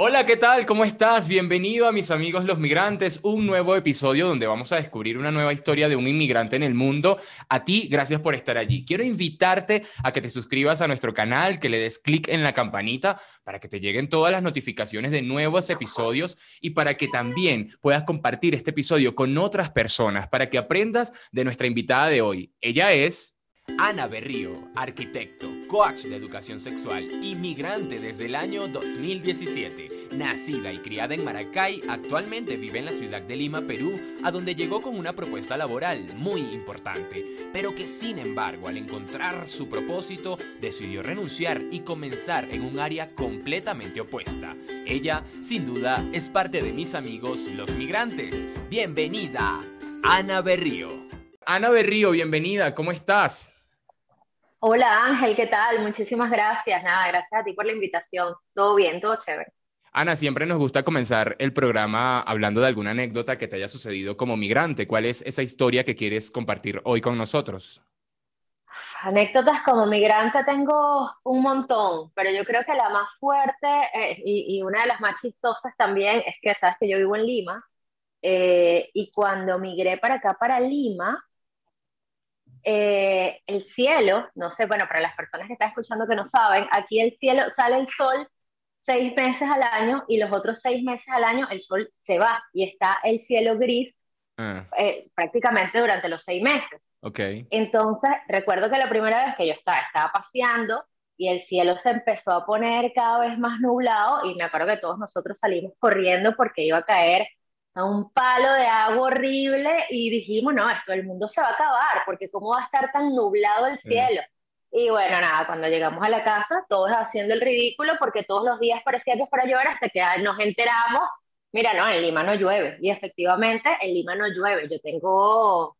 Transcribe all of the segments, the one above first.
Hola, ¿qué tal? ¿Cómo estás? Bienvenido a mis amigos los migrantes, un nuevo episodio donde vamos a descubrir una nueva historia de un inmigrante en el mundo. A ti, gracias por estar allí. Quiero invitarte a que te suscribas a nuestro canal, que le des clic en la campanita para que te lleguen todas las notificaciones de nuevos episodios y para que también puedas compartir este episodio con otras personas, para que aprendas de nuestra invitada de hoy. Ella es... Ana Berrío, arquitecto, coach de educación sexual, inmigrante desde el año 2017. Nacida y criada en Maracay, actualmente vive en la ciudad de Lima, Perú, a donde llegó con una propuesta laboral muy importante, pero que sin embargo al encontrar su propósito decidió renunciar y comenzar en un área completamente opuesta. Ella, sin duda, es parte de mis amigos los migrantes. Bienvenida, Ana Berrío. Ana Berrío, bienvenida, ¿cómo estás? Hola Ángel, ¿qué tal? Muchísimas gracias. Nada, gracias a ti por la invitación. Todo bien, todo chévere. Ana, siempre nos gusta comenzar el programa hablando de alguna anécdota que te haya sucedido como migrante. ¿Cuál es esa historia que quieres compartir hoy con nosotros? Anécdotas como migrante tengo un montón, pero yo creo que la más fuerte eh, y, una de las más chistosas también es que sabes que yo vivo en Lima eh, y cuando migré para acá, para Lima, eh, el cielo, no sé, bueno, para las personas que están escuchando que no saben, aquí el cielo sale el sol seis meses al año y los otros seis meses al año el sol se va y está el cielo gris ah. eh, prácticamente durante los seis meses. Okay. Entonces, recuerdo que la primera vez que yo estaba, estaba paseando y el cielo se empezó a poner cada vez más nublado y me acuerdo que todos nosotros salimos corriendo porque iba a caer un palo de agua horrible y dijimos, no, esto el mundo se va a acabar, porque cómo va a estar tan nublado el cielo. Y bueno, nada, cuando llegamos a la casa, todos haciendo el ridículo, porque todos los días parecía que fuera a llover hasta que nos enteramos, mira, no, en Lima no llueve. Y efectivamente, en Lima no llueve. Yo tengo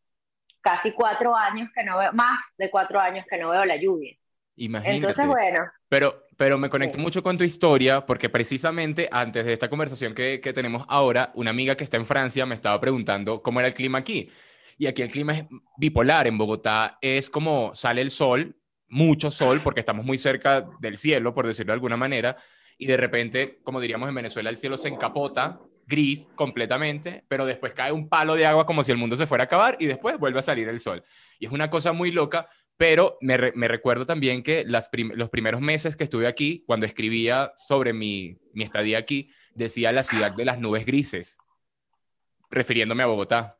casi cuatro años que no veo, más de cuatro años que no veo la lluvia. Imagínate. Entonces, bueno. Pero, pero me conecto mucho con tu historia porque precisamente antes de esta conversación que, que tenemos ahora, una amiga que está en Francia me estaba preguntando cómo era el clima aquí. Y aquí el clima es bipolar. En Bogotá es como sale el sol, mucho sol, porque estamos muy cerca del cielo, por decirlo de alguna manera, y de repente, como diríamos en Venezuela, el cielo se encapota, gris completamente, pero después cae un palo de agua como si el mundo se fuera a acabar y después vuelve a salir el sol. Y es una cosa muy loca pero me, recuerdo también que las los primeros meses que estuve aquí, cuando escribía sobre mi, mi estadía aquí, decía la ciudad de las nubes grises, refiriéndome a Bogotá.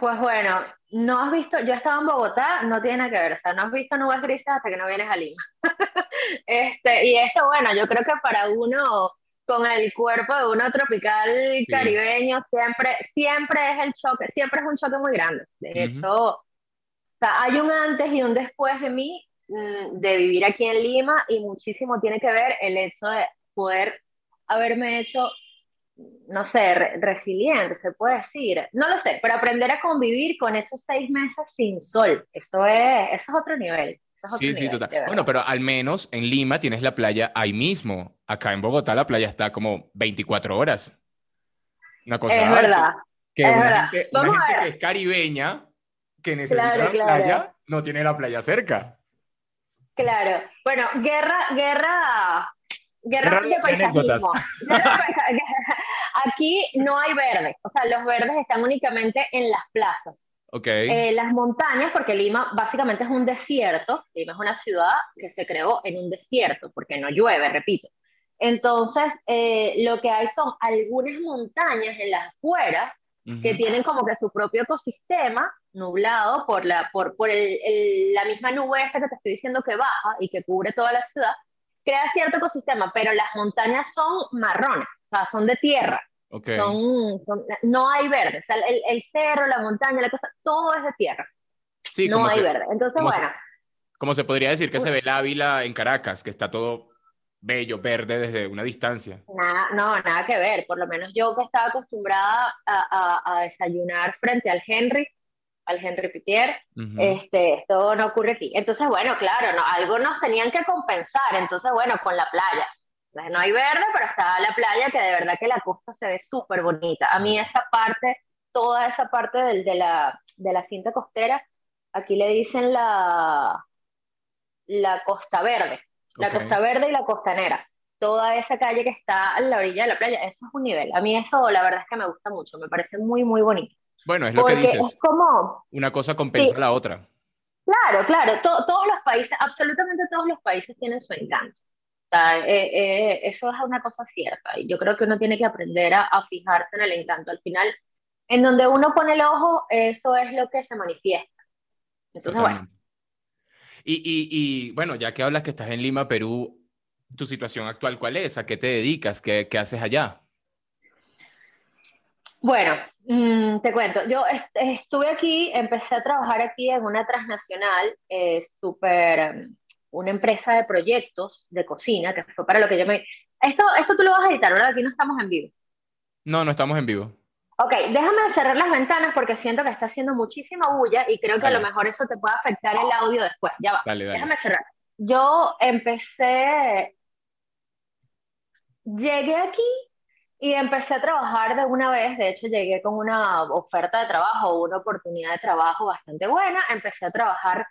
Pues bueno, no has visto, yo estaba en Bogotá, no tiene nada que ver, o sea, no has visto nubes grises hasta que no vienes a Lima. este, y esto, bueno, yo creo que para uno con el cuerpo de uno tropical caribeño, siempre, siempre es el choque, siempre es un choque muy grande. De hecho, sea, hay un antes y un después de mí mm, de vivir aquí en Lima y muchísimo tiene que ver el hecho de poder haberme hecho, no sé, resiliente, se puede decir. No lo sé, pero aprender a convivir con esos seis meses sin sol, eso es, eso es otro nivel. sí, sí, total. Bueno, pero al menos en Lima tienes la playa ahí mismo. Acá en Bogotá la playa está como 24 horas. Una cosa es verdad. Que, una, Gente, que es caribeña que necesita la playa no tiene la playa cerca. Claro. Bueno, guerra, guerra, guerra, de paisajismo. Aquí no hay verde, o sea, los verdes están únicamente en las plazas. Okay. Eh, las montañas, porque Lima básicamente es un desierto, Lima es una ciudad que se creó en un desierto, porque no llueve, repito. Entonces, eh, lo que hay son algunas montañas en las afueras que tienen como que su propio ecosistema nublado por la, por, por el, la misma nube esta que te estoy diciendo que baja y que cubre toda la ciudad, crea cierto ecosistema, pero las montañas son marrones, o sea, son de tierra. Son, no hay verde, o sea, el, el, cerro, la montaña, la cosa, todo es de tierra. Sí, no hay verde. Entonces, bueno. como se podría decir que se ve la Ávila en Caracas, que está todo bello, verde desde una distancia. Nada, no, nada que ver. Por lo menos yo que estaba acostumbrada a, a, desayunar frente al Henry, al Henry Pitier, este, esto no ocurre aquí. Entonces, bueno, claro, no, algo nos tenían que compensar. Entonces, bueno, con la playa. No hay verde, pero está la playa que de verdad que la costa se ve súper bonita. A mí esa parte, toda esa parte del, de, la, de la cinta costera, aquí le dicen la, la Costa Verde la Costa Verde y la Costanera. toda esa calle que está a la orilla de la playa, eso es un nivel. A mí eso la verdad es que me gusta mucho, me parece muy, muy bonito. Bueno, es lo que dices. Es como... Una cosa compensa a la otra. Claro, claro, todos los países, absolutamente todos los países tienen su encanto. Eh, eh, eso es una cosa cierta y yo creo que uno tiene que aprender a, fijarse en el encanto. Al final, en donde uno pone el ojo, eso es lo que se manifiesta. Entonces, bueno. Y, y, y, bueno, ya que hablas que estás en Lima, Perú, ¿tu situación actual cuál es? ¿A qué te dedicas? ¿Qué, qué haces allá? Bueno, mm, te cuento, yo estuve aquí, empecé a trabajar aquí en una transnacional eh, súper, una empresa de proyectos de cocina, que fue para lo que yo me... Esto, esto tú lo vas a editar, ¿verdad? Aquí no estamos en vivo. No, no estamos en vivo. Ok, déjame cerrar las ventanas porque siento que está haciendo muchísima bulla y creo que a lo mejor eso te puede afectar el audio después. Ya va. Dale, dale. Déjame cerrar. Yo empecé, llegué aquí y empecé a trabajar de una vez, de hecho llegué con una oferta de trabajo, una oportunidad de trabajo bastante buena, empecé a trabajar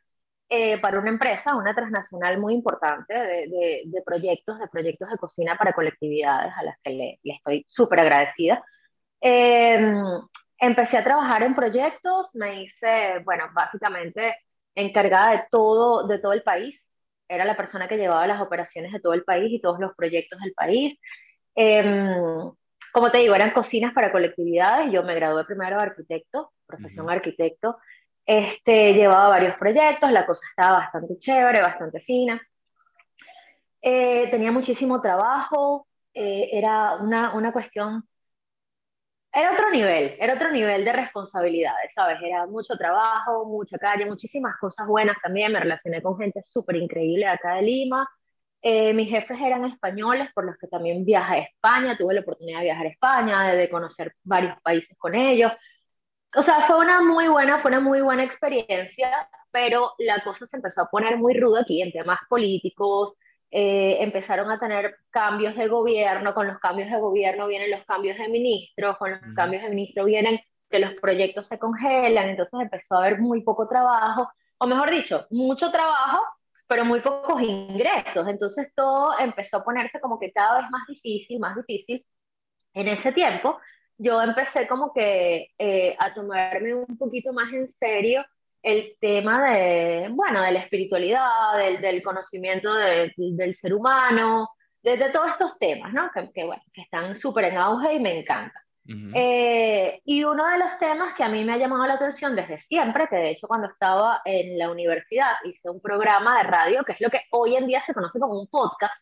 eh, para una empresa, una transnacional muy importante de, de, proyectos, de proyectos de cocina para colectividades a las que le, le estoy súper agradecida. Em, empecé a trabajar en proyectos, me hice, bueno, básicamente encargada de todo, de todo el país, era la persona que llevaba las operaciones de todo el país y todos los proyectos del país. Eh, como te digo, eran cocinas para colectividades. Yo me gradué primero de arquitecto, profesión arquitecto. Este, llevaba varios proyectos, la cosa estaba bastante chévere, bastante fina. Eh, tenía muchísimo trabajo, eh, era una, una cuestión, era otro nivel, era otro nivel de responsabilidades, ¿sabes? Era mucho trabajo, mucha calle, muchísimas cosas buenas también. Me relacioné con gente súper increíble acá de Lima. Eh, mis jefes eran españoles, por los que también viajé a España, tuve la oportunidad de viajar a España, de, conocer varios países con ellos. O sea, fue una muy buena, fue una muy buena experiencia, pero la cosa se empezó a poner muy ruda aquí en temas políticos, eh, empezaron a tener cambios de gobierno, con los cambios de gobierno vienen los cambios de ministros, con los cambios de ministro vienen que los proyectos se congelan, entonces empezó a haber muy poco trabajo, o mejor dicho, mucho trabajo, pero muy pocos ingresos. Entonces todo empezó a ponerse como que cada vez más difícil, más difícil. En ese tiempo yo empecé como que eh, a tomarme un poquito más en serio el tema de, bueno, de la espiritualidad, del, del conocimiento del ser humano, de, de, todos estos temas, ¿no? Que, que bueno, que están súper en auge y me encantan. Eh, y uno de los temas que a mí me ha llamado la atención desde siempre, que de hecho cuando estaba en la universidad hice un programa de radio, que es lo que hoy en día se conoce como un podcast,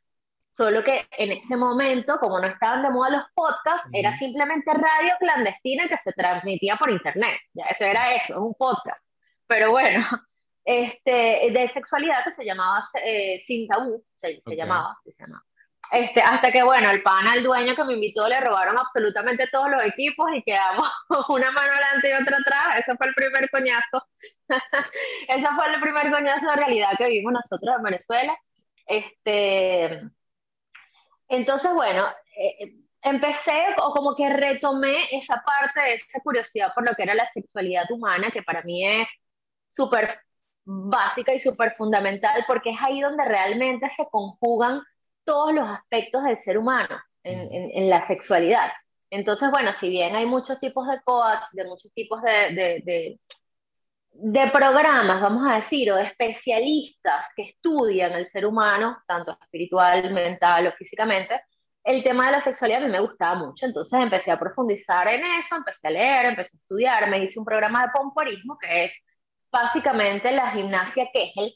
solo que en ese momento, como no estaban de moda los podcasts, era simplemente radio clandestina que se transmitía por internet. Ya eso era eso, un podcast. Pero bueno, este, de sexualidad que se llamaba eh, Sin Tabú, se, llamaba, se llamaba. Este, hasta que, bueno, el pana, el dueño que me invitó, le robaron absolutamente todos los equipos y quedamos una mano adelante y otra atrás. Eso fue el primer coñazo. Ese fue el primer coñazo de realidad que vimos nosotros en Venezuela. Este, entonces, bueno, eh, empecé o como que retomé esa parte de esa curiosidad por lo que era la sexualidad humana, que para mí es súper básica y súper fundamental, porque es ahí donde realmente se conjugan todos los aspectos del ser humano en, en, la sexualidad. Entonces, bueno, si bien hay muchos tipos de coach, de muchos tipos de, de, de, programas, vamos a decir, o de especialistas que estudian el ser humano, tanto espiritual, mental o físicamente, el tema de la sexualidad a mí me gustaba mucho. Entonces empecé a profundizar en eso, empecé a leer, empecé a estudiar, me hice un programa de pomporismo que es básicamente la gimnasia Kegel,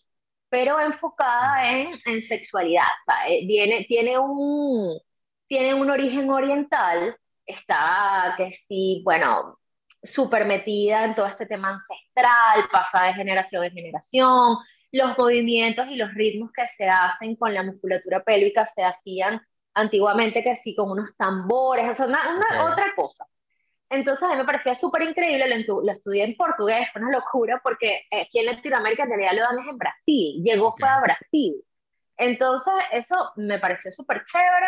pero enfocada en, en sexualidad. Sea, eh, viene, tiene, un, tiene un origen oriental, está, que sí, bueno, súper metida en todo este tema ancestral, pasa de generación en generación, los movimientos y los ritmos que se hacen con la musculatura pélvica se hacían antiguamente que sí, con unos tambores, o sea, una, otra cosa. Entonces a mí me parecía súper increíble, lo, estudié en portugués, fue una locura porque aquí en Latinoamérica en realidad lo dan es en Brasil, llegó para Brasil. Entonces eso me pareció súper chévere.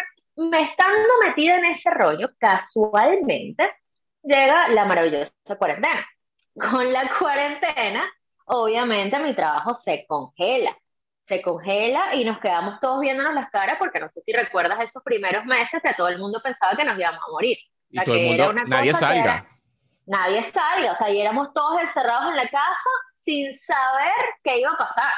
Me estando metida en ese rollo, casualmente llega la maravillosa cuarentena. Con la cuarentena, obviamente mi trabajo se congela. se congela y nos quedamos todos viéndonos las caras porque no sé si recuerdas esos primeros meses que todo el mundo pensaba que nos íbamos a morir. Y todo el mundo, nadie salga. nadie salga, o sea, y éramos todos encerrados en la casa sin saber qué iba a pasar.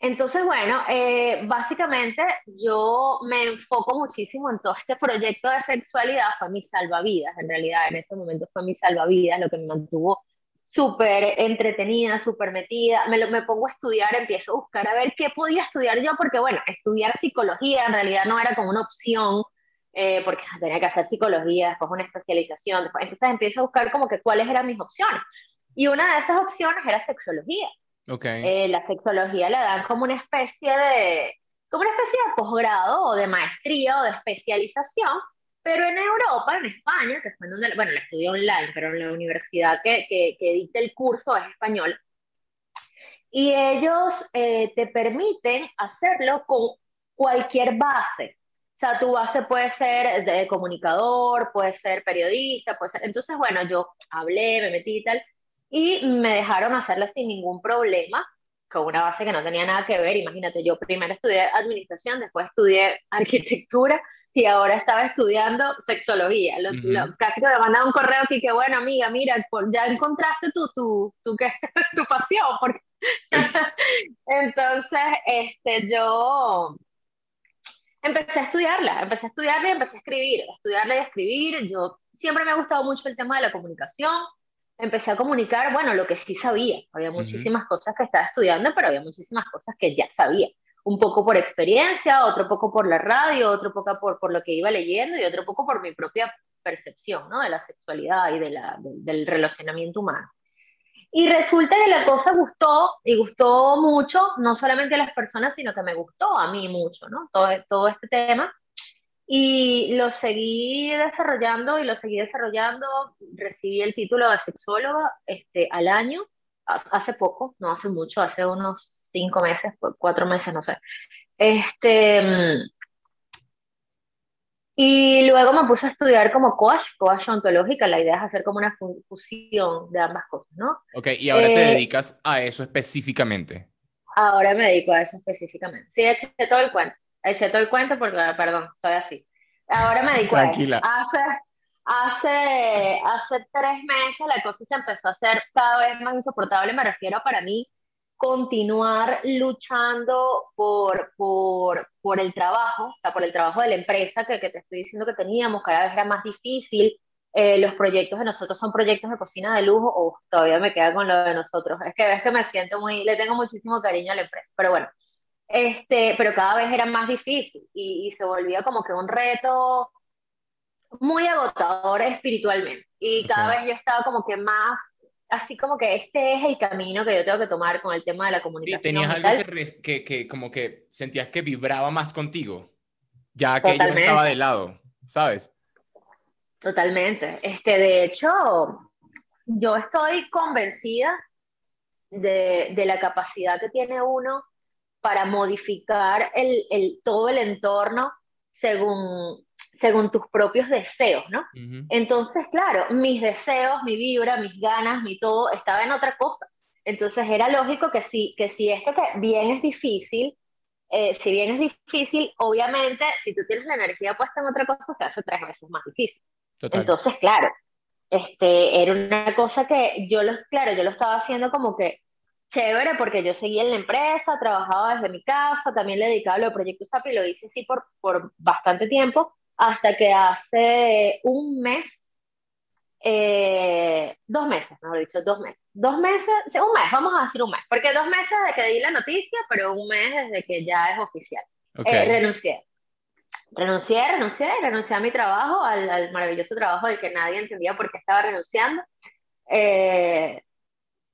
Entonces, bueno, eh, básicamente yo me enfoco muchísimo en todo este proyecto de sexualidad, fue mi salvavidas, en realidad en ese momento fue mi salvavidas, lo que me mantuvo súper entretenida, súper metida, me, lo, me pongo a estudiar, empiezo a buscar a ver qué podía estudiar yo, porque bueno, estudiar psicología en realidad no era como una opción, eh, porque tenía que hacer psicología, después una especialización, después, entonces empiezo a buscar como que cuáles eran mis opciones. Y una de esas opciones era sexología. Okay. Eh, la sexología la dan como una especie de, como una especie de posgrado o de maestría o de especialización, pero en Europa, en España, que fue donde, bueno, la estudié online, pero en la universidad que, que, que dicta el curso es español, y ellos eh, te permiten hacerlo con cualquier base. Sea, tu base puede ser de comunicador, puede ser periodista, puede ser... Entonces, bueno, yo hablé, me metí y tal, y me dejaron hacerla sin ningún problema, con una base que no tenía nada que ver. Imagínate, yo primero estudié administración, después estudié arquitectura, y ahora estaba estudiando sexología. casi que me mandaba un correo aquí que, bueno, amiga, mira, ya encontraste tu, tu, tu, tu pasión. Porque... Entonces, este, yo empecé a estudiarla, empecé a estudiarla y empecé a escribir, a estudiarla y a escribir. Yo siempre me ha gustado mucho el tema de la comunicación. Empecé a comunicar, bueno, lo que sí sabía. Había muchísimas cosas que estaba estudiando, pero había muchísimas cosas que ya sabía un poco por experiencia, otro poco por la radio, otro poco por, por lo que iba leyendo y otro poco por mi propia percepción ¿no? de la sexualidad y de la, del relacionamiento humano. Y resulta que la cosa gustó y gustó mucho, no solamente a las personas, sino que me gustó a mí mucho, ¿no? Todo, todo este tema. Y lo seguí desarrollando y lo seguí desarrollando. Recibí el título de sexóloga este, al año, hace poco, no hace mucho, hace unos cinco meses, cuatro meses, no sé. Este, y luego me puse a estudiar como coach, coach ontológica. La idea es hacer como una fusión de ambas cosas, ¿no? Ok, y ahora te eh, dedicas a eso específicamente. Ahora me dedico a eso específicamente. Sí, eché todo el cuento. Eché todo el cuento porque, perdón, soy así. Ahora me dedico Tranquila. a eso. Hace, hace, hace tres meses la cosa se empezó a hacer cada vez más insoportable. Me refiero para mí continuar luchando por, por, por, el trabajo, o sea, por el trabajo de la empresa que, que te estoy diciendo que teníamos, cada vez era más difícil. Eh, los proyectos de nosotros son proyectos de cocina de lujo, o todavía me queda con lo de nosotros. Es que ves que me siento muy, le tengo muchísimo cariño a la empresa, pero bueno, este, pero cada vez era más difícil y, y se volvía como que un reto muy agotador espiritualmente. Y cada vez yo estaba como que más así como que este es el camino que yo tengo que tomar con el tema de la comunicación. ¿Tenías algo que, que, como que sentías que vibraba más contigo? Ya que yo estaba de lado, ¿sabes? Totalmente. Este, de hecho, yo estoy convencida de, de la capacidad que tiene uno para modificar el, el, todo el entorno según, según tus propios deseos, ¿no? Entonces, claro, mis deseos, mi vibra, mis ganas, mi todo estaba en otra cosa. Entonces era lógico que si, que si esto que bien es difícil, eh, si bien es difícil, obviamente, si tú tienes la energía puesta en otra cosa, se hace tres veces más difícil. Entonces, claro, este, era una cosa que yo lo, claro, yo lo estaba haciendo como que chévere porque yo seguía en la empresa, trabajaba desde mi casa, también le dedicaba a los proyectos SAP y lo hice así por, por bastante tiempo, hasta que hace un mes, eh, dos meses, mejor dicho, dos meses, dos meses, un mes, vamos a decir un mes, porque dos meses desde que di la noticia, pero un mes desde que ya es oficial. Eh, renuncié. Renuncié, renuncié, renuncié a mi trabajo, al, maravilloso trabajo del que nadie entendía por qué estaba renunciando. Eh,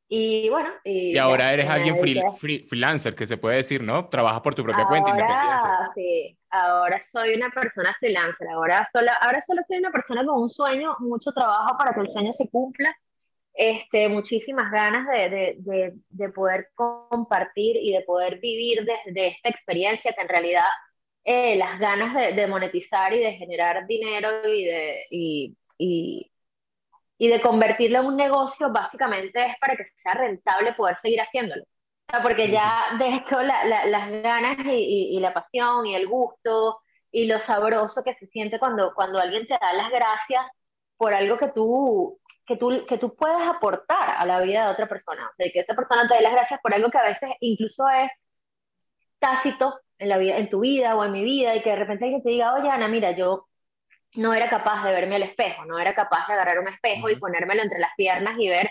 y bueno. Y, ahora eres alguien freelancer, que se puede decir, ¿no? Trabajas por tu propia cuenta independiente. Sí, ahora soy una persona freelancer. Ahora solo, ahora solo soy una persona con un sueño, mucho trabajo para que el sueño se cumpla. Este, muchísimas ganas de, de, de, poder compartir y de poder vivir desde esta experiencia que en realidad eh, las ganas de, monetizar y de generar dinero y de, y, y, y de convertirlo en un negocio básicamente es para que sea rentable poder seguir haciéndolo. porque ya de hecho las ganas y, la pasión y el gusto y lo sabroso que se siente cuando, cuando alguien te da las gracias por algo que tú, que, tú, que tú puedes aportar a la vida de otra persona, de que esa persona te dé las gracias por algo que a veces incluso es tácito en, la vida, en tu vida o en mi vida y que de repente alguien te diga, oye Ana, mira, yo no era capaz de verme al espejo, no era capaz de agarrar un espejo y ponérmelo entre las piernas y ver,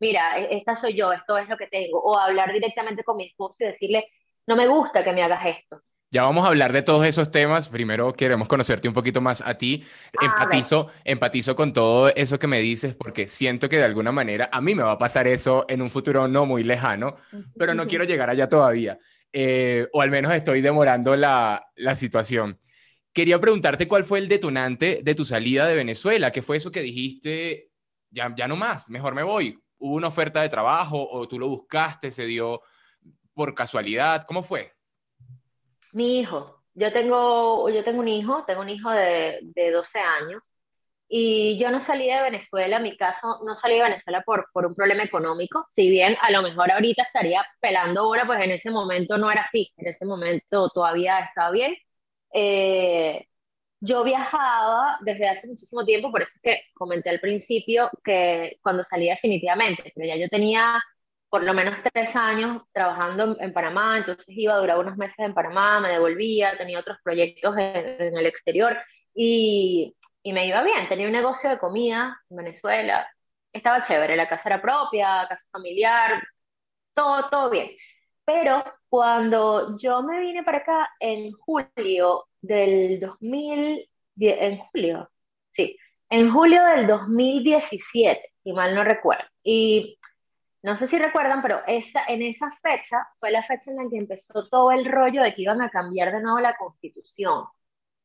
mira, e-, esta soy yo, esto es lo que tengo, o hablar directamente con mi esposo y decirle, no me gusta que me hagas esto. Ya vamos a hablar de todos esos temas. Primero queremos conocerte un poquito más a ti. Ah, empatizo, empatizo con todo eso que me dices porque siento que de alguna manera a mí me va a pasar eso en un futuro no muy lejano, pero no quiero llegar allá todavía. Eh, o al menos estoy demorando la, la situación. Quería preguntarte cuál fue el detonante de tu salida de Venezuela. ¿Qué fue eso que dijiste? Ya, ya no más, mejor me voy. ¿Hubo una oferta de trabajo o tú lo buscaste, se dio por casualidad? ¿Cómo fue? Mi hijo. Yo tengo, yo tengo un hijo, tengo un hijo de, de 12 años y yo no salí de Venezuela, en mi caso no salí de Venezuela por, por un problema económico, si bien a lo mejor ahorita estaría pelando ahora, pues en ese momento no era así, en ese momento todavía estaba bien. Eh, yo viajaba desde hace muchísimo tiempo, por eso es que comenté al principio que cuando salí definitivamente, pero ya yo tenía por lo menos tres años trabajando en, Panamá, entonces iba a durar unos meses en Panamá, me devolvía, tenía otros proyectos en, el exterior y, y, me iba bien. Tenía un negocio de comida en Venezuela, estaba chévere, la casa era propia, casa familiar, todo, todo bien. Pero cuando yo me vine para acá en julio del 2000, en julio, sí, en julio del 2017, si mal no recuerdo, y no sé si recuerdan, pero esa, en esa fecha fue la fecha en la que empezó todo el rollo de que iban a cambiar de nuevo la constitución.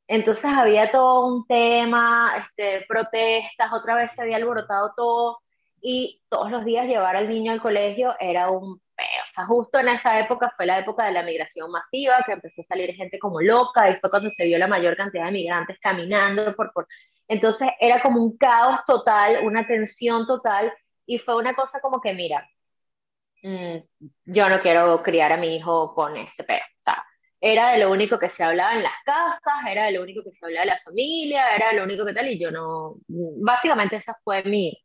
Entonces había todo un tema, este, protestas, otra vez se había alborotado todo y todos los días llevar al niño al colegio era un peo. Justo en esa época fue la época de la migración masiva, que empezó a salir gente como loca y fue cuando se vio la mayor cantidad de migrantes caminando por... por... Entonces era como un caos total, una tensión total y fue una cosa como que, mira, mm, yo no quiero criar a mi hijo con este peo. O sea, era de lo único que se hablaba en las casas, era de lo único que se hablaba de la familia, era de lo único que tal, y yo no, básicamente esa fue mi...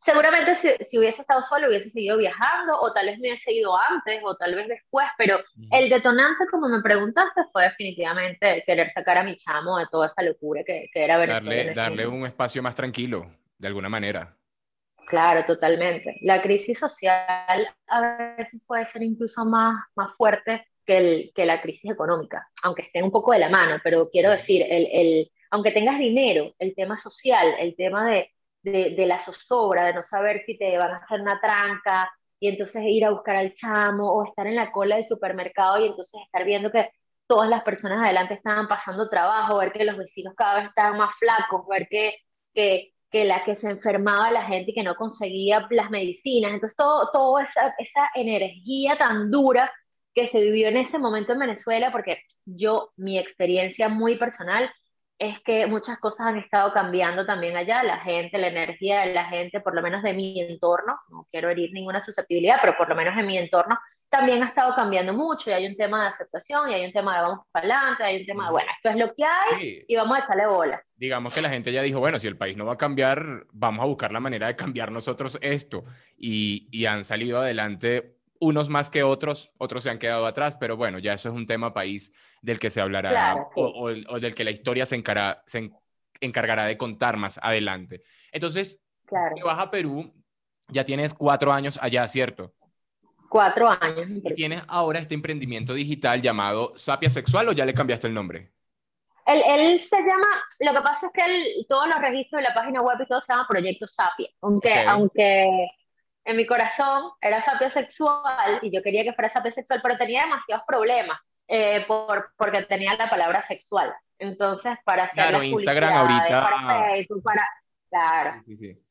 Seguramente si, si hubiese estado solo hubiese seguido viajando, o tal vez me hubiese ido antes, o tal vez después, pero el detonante, como me preguntaste, fue definitivamente querer sacar a mi chamo de toda esa locura que, que era Venezuela. Darle, darle un espacio más tranquilo, de alguna manera. Claro, totalmente. La crisis social a veces puede ser incluso más, más fuerte que, el, que la crisis económica, aunque estén un poco de la mano, pero quiero decir, el, el, aunque tengas dinero, el tema social, el tema de, de, de, la zozobra, de no saber si te van a hacer una tranca y entonces ir a buscar al chamo o estar en la cola del supermercado y entonces estar viendo que todas las personas adelante estaban pasando trabajo, ver que los vecinos cada vez estaban más flacos, ver que, que la que se enfermaba la gente y que no conseguía las medicinas. Entonces, todo, toda esa, esa energía tan dura que se vivió en ese momento en Venezuela, porque yo, mi experiencia muy personal es que muchas cosas han estado cambiando también allá, la gente, la energía de la gente, por lo menos de mi entorno, no quiero herir ninguna susceptibilidad, pero por lo menos en mi entorno, también ha estado cambiando mucho y hay un tema de aceptación y hay un tema de vamos para adelante, hay un tema de, bueno, esto es lo que hay y vamos a echarle bola. Digamos que la gente ya dijo, bueno, si el país no va a cambiar, vamos a buscar la manera de cambiar nosotros esto. Y, y han salido adelante unos más que otros, otros se han quedado atrás, pero bueno, ya eso es un tema país del que se hablará o, o, del que la historia se, se encargará de contar más adelante. Entonces, claro. te vas a Perú, ya tienes cuatro años allá, ¿cierto? Cuatro años. ¿Y tienes ahora este emprendimiento digital llamado Sapia Sexual o ya le cambiaste el nombre? Él, él se llama, lo que pasa es que él, todos los registros de la página web y todo se llama Proyecto Sapia, aunque, aunque en mi corazón era Sapia Sexual y yo quería que fuera Sapia Sexual, pero tenía demasiados problemas eh, por, porque tenía la palabra sexual. Entonces, para hacer claro, Instagram ahorita... Para Facebook, para... Claro. Sí, sí.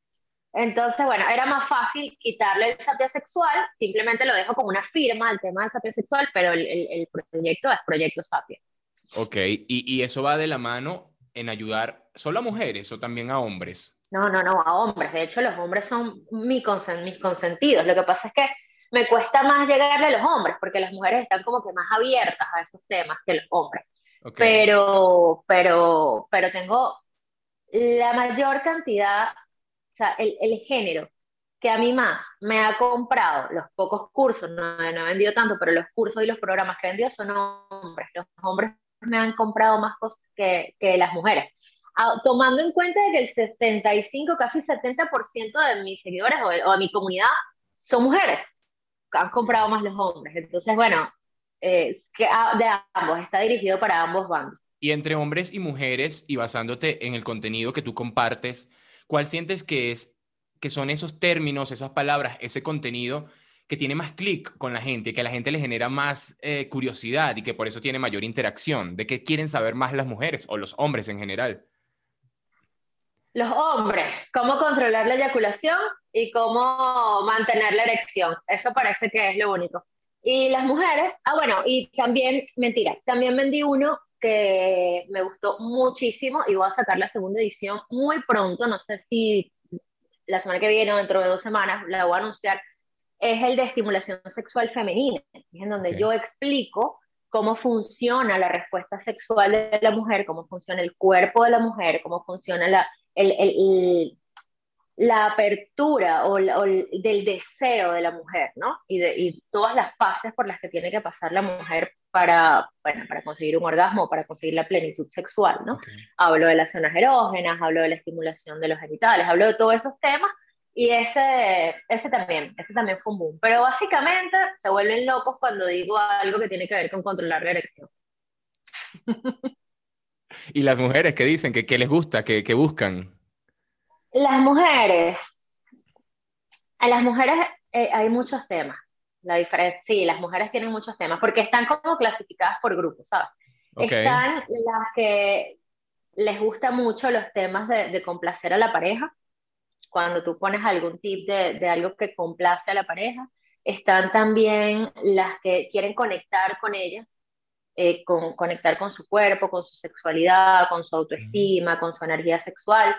Entonces, bueno, era más fácil quitarle el sapia sexual, simplemente lo dejo como una firma al tema del sapia sexual, pero el, el, proyecto es Proyecto Sapia. Ok, ¿Y, ¿Y, eso va de la mano en ayudar solo a mujeres o también a hombres? No, no, no, a hombres. De hecho, los hombres son mi mis consentidos. Lo que pasa es que me cuesta más llegarle a los hombres, porque las mujeres están como que más abiertas a esos temas que los hombres. Pero, pero, pero tengo la mayor cantidad, o sea, el, el, género que a mí más me ha comprado, los pocos cursos, no, no he vendido tanto, pero los cursos y los programas que he vendido son hombres. Los hombres me han comprado más cosas que, que las mujeres. Tomando en cuenta que el 65, casi 70% de mis seguidores o de, mi comunidad son mujeres, han comprado más los hombres. Entonces, bueno, que, ah, de ambos, está dirigido para ambos bandos. Y entre hombres y mujeres, y basándote en el contenido que tú compartes, ¿cuál sientes que, es, que son esos términos, esas palabras, ese contenido que tiene más clic con la gente, que a la gente le genera más eh, curiosidad y que por eso tiene mayor interacción? ¿De qué quieren saber más las mujeres o los hombres en general? Los hombres, cómo controlar la eyaculación y cómo mantener la erección. Eso parece que es lo único. Y las mujeres, ah, bueno, y también, mentira, también vendí uno que me gustó muchísimo y voy a sacar la segunda edición muy pronto, no sé si la semana que viene o dentro de dos semanas la voy a anunciar, es el de estimulación sexual femenina, en donde yo explico cómo funciona la respuesta sexual de la mujer, cómo funciona el cuerpo de la mujer, cómo funciona la, el, la apertura o, del deseo de la mujer, ¿no? Y, de, todas las fases por las que tiene que pasar la mujer para, bueno, para conseguir un orgasmo, para conseguir la plenitud sexual, ¿no? Hablo de las zonas erógenas, hablo de la estimulación de los genitales, hablo de todos esos temas y ese, ese también, ese también fue un boom. Pero básicamente se vuelven locos cuando digo algo que tiene que ver con controlar la erección. ¿Y las mujeres qué dicen? ¿Qué, qué les gusta? ¿Qué, ¿Qué, buscan? Las mujeres. A las mujeres eh, hay muchos temas. La diferencia, sí, las mujeres tienen muchos temas, porque están como clasificadas por grupos, ¿sabes? Están las que les gusta mucho los temas de, de, complacer a la pareja, cuando tú pones algún tip de, de algo que complace a la pareja. Están también las que quieren conectar con ellas, eh, con, conectar con su cuerpo, con su sexualidad, con su autoestima, con su energía sexual,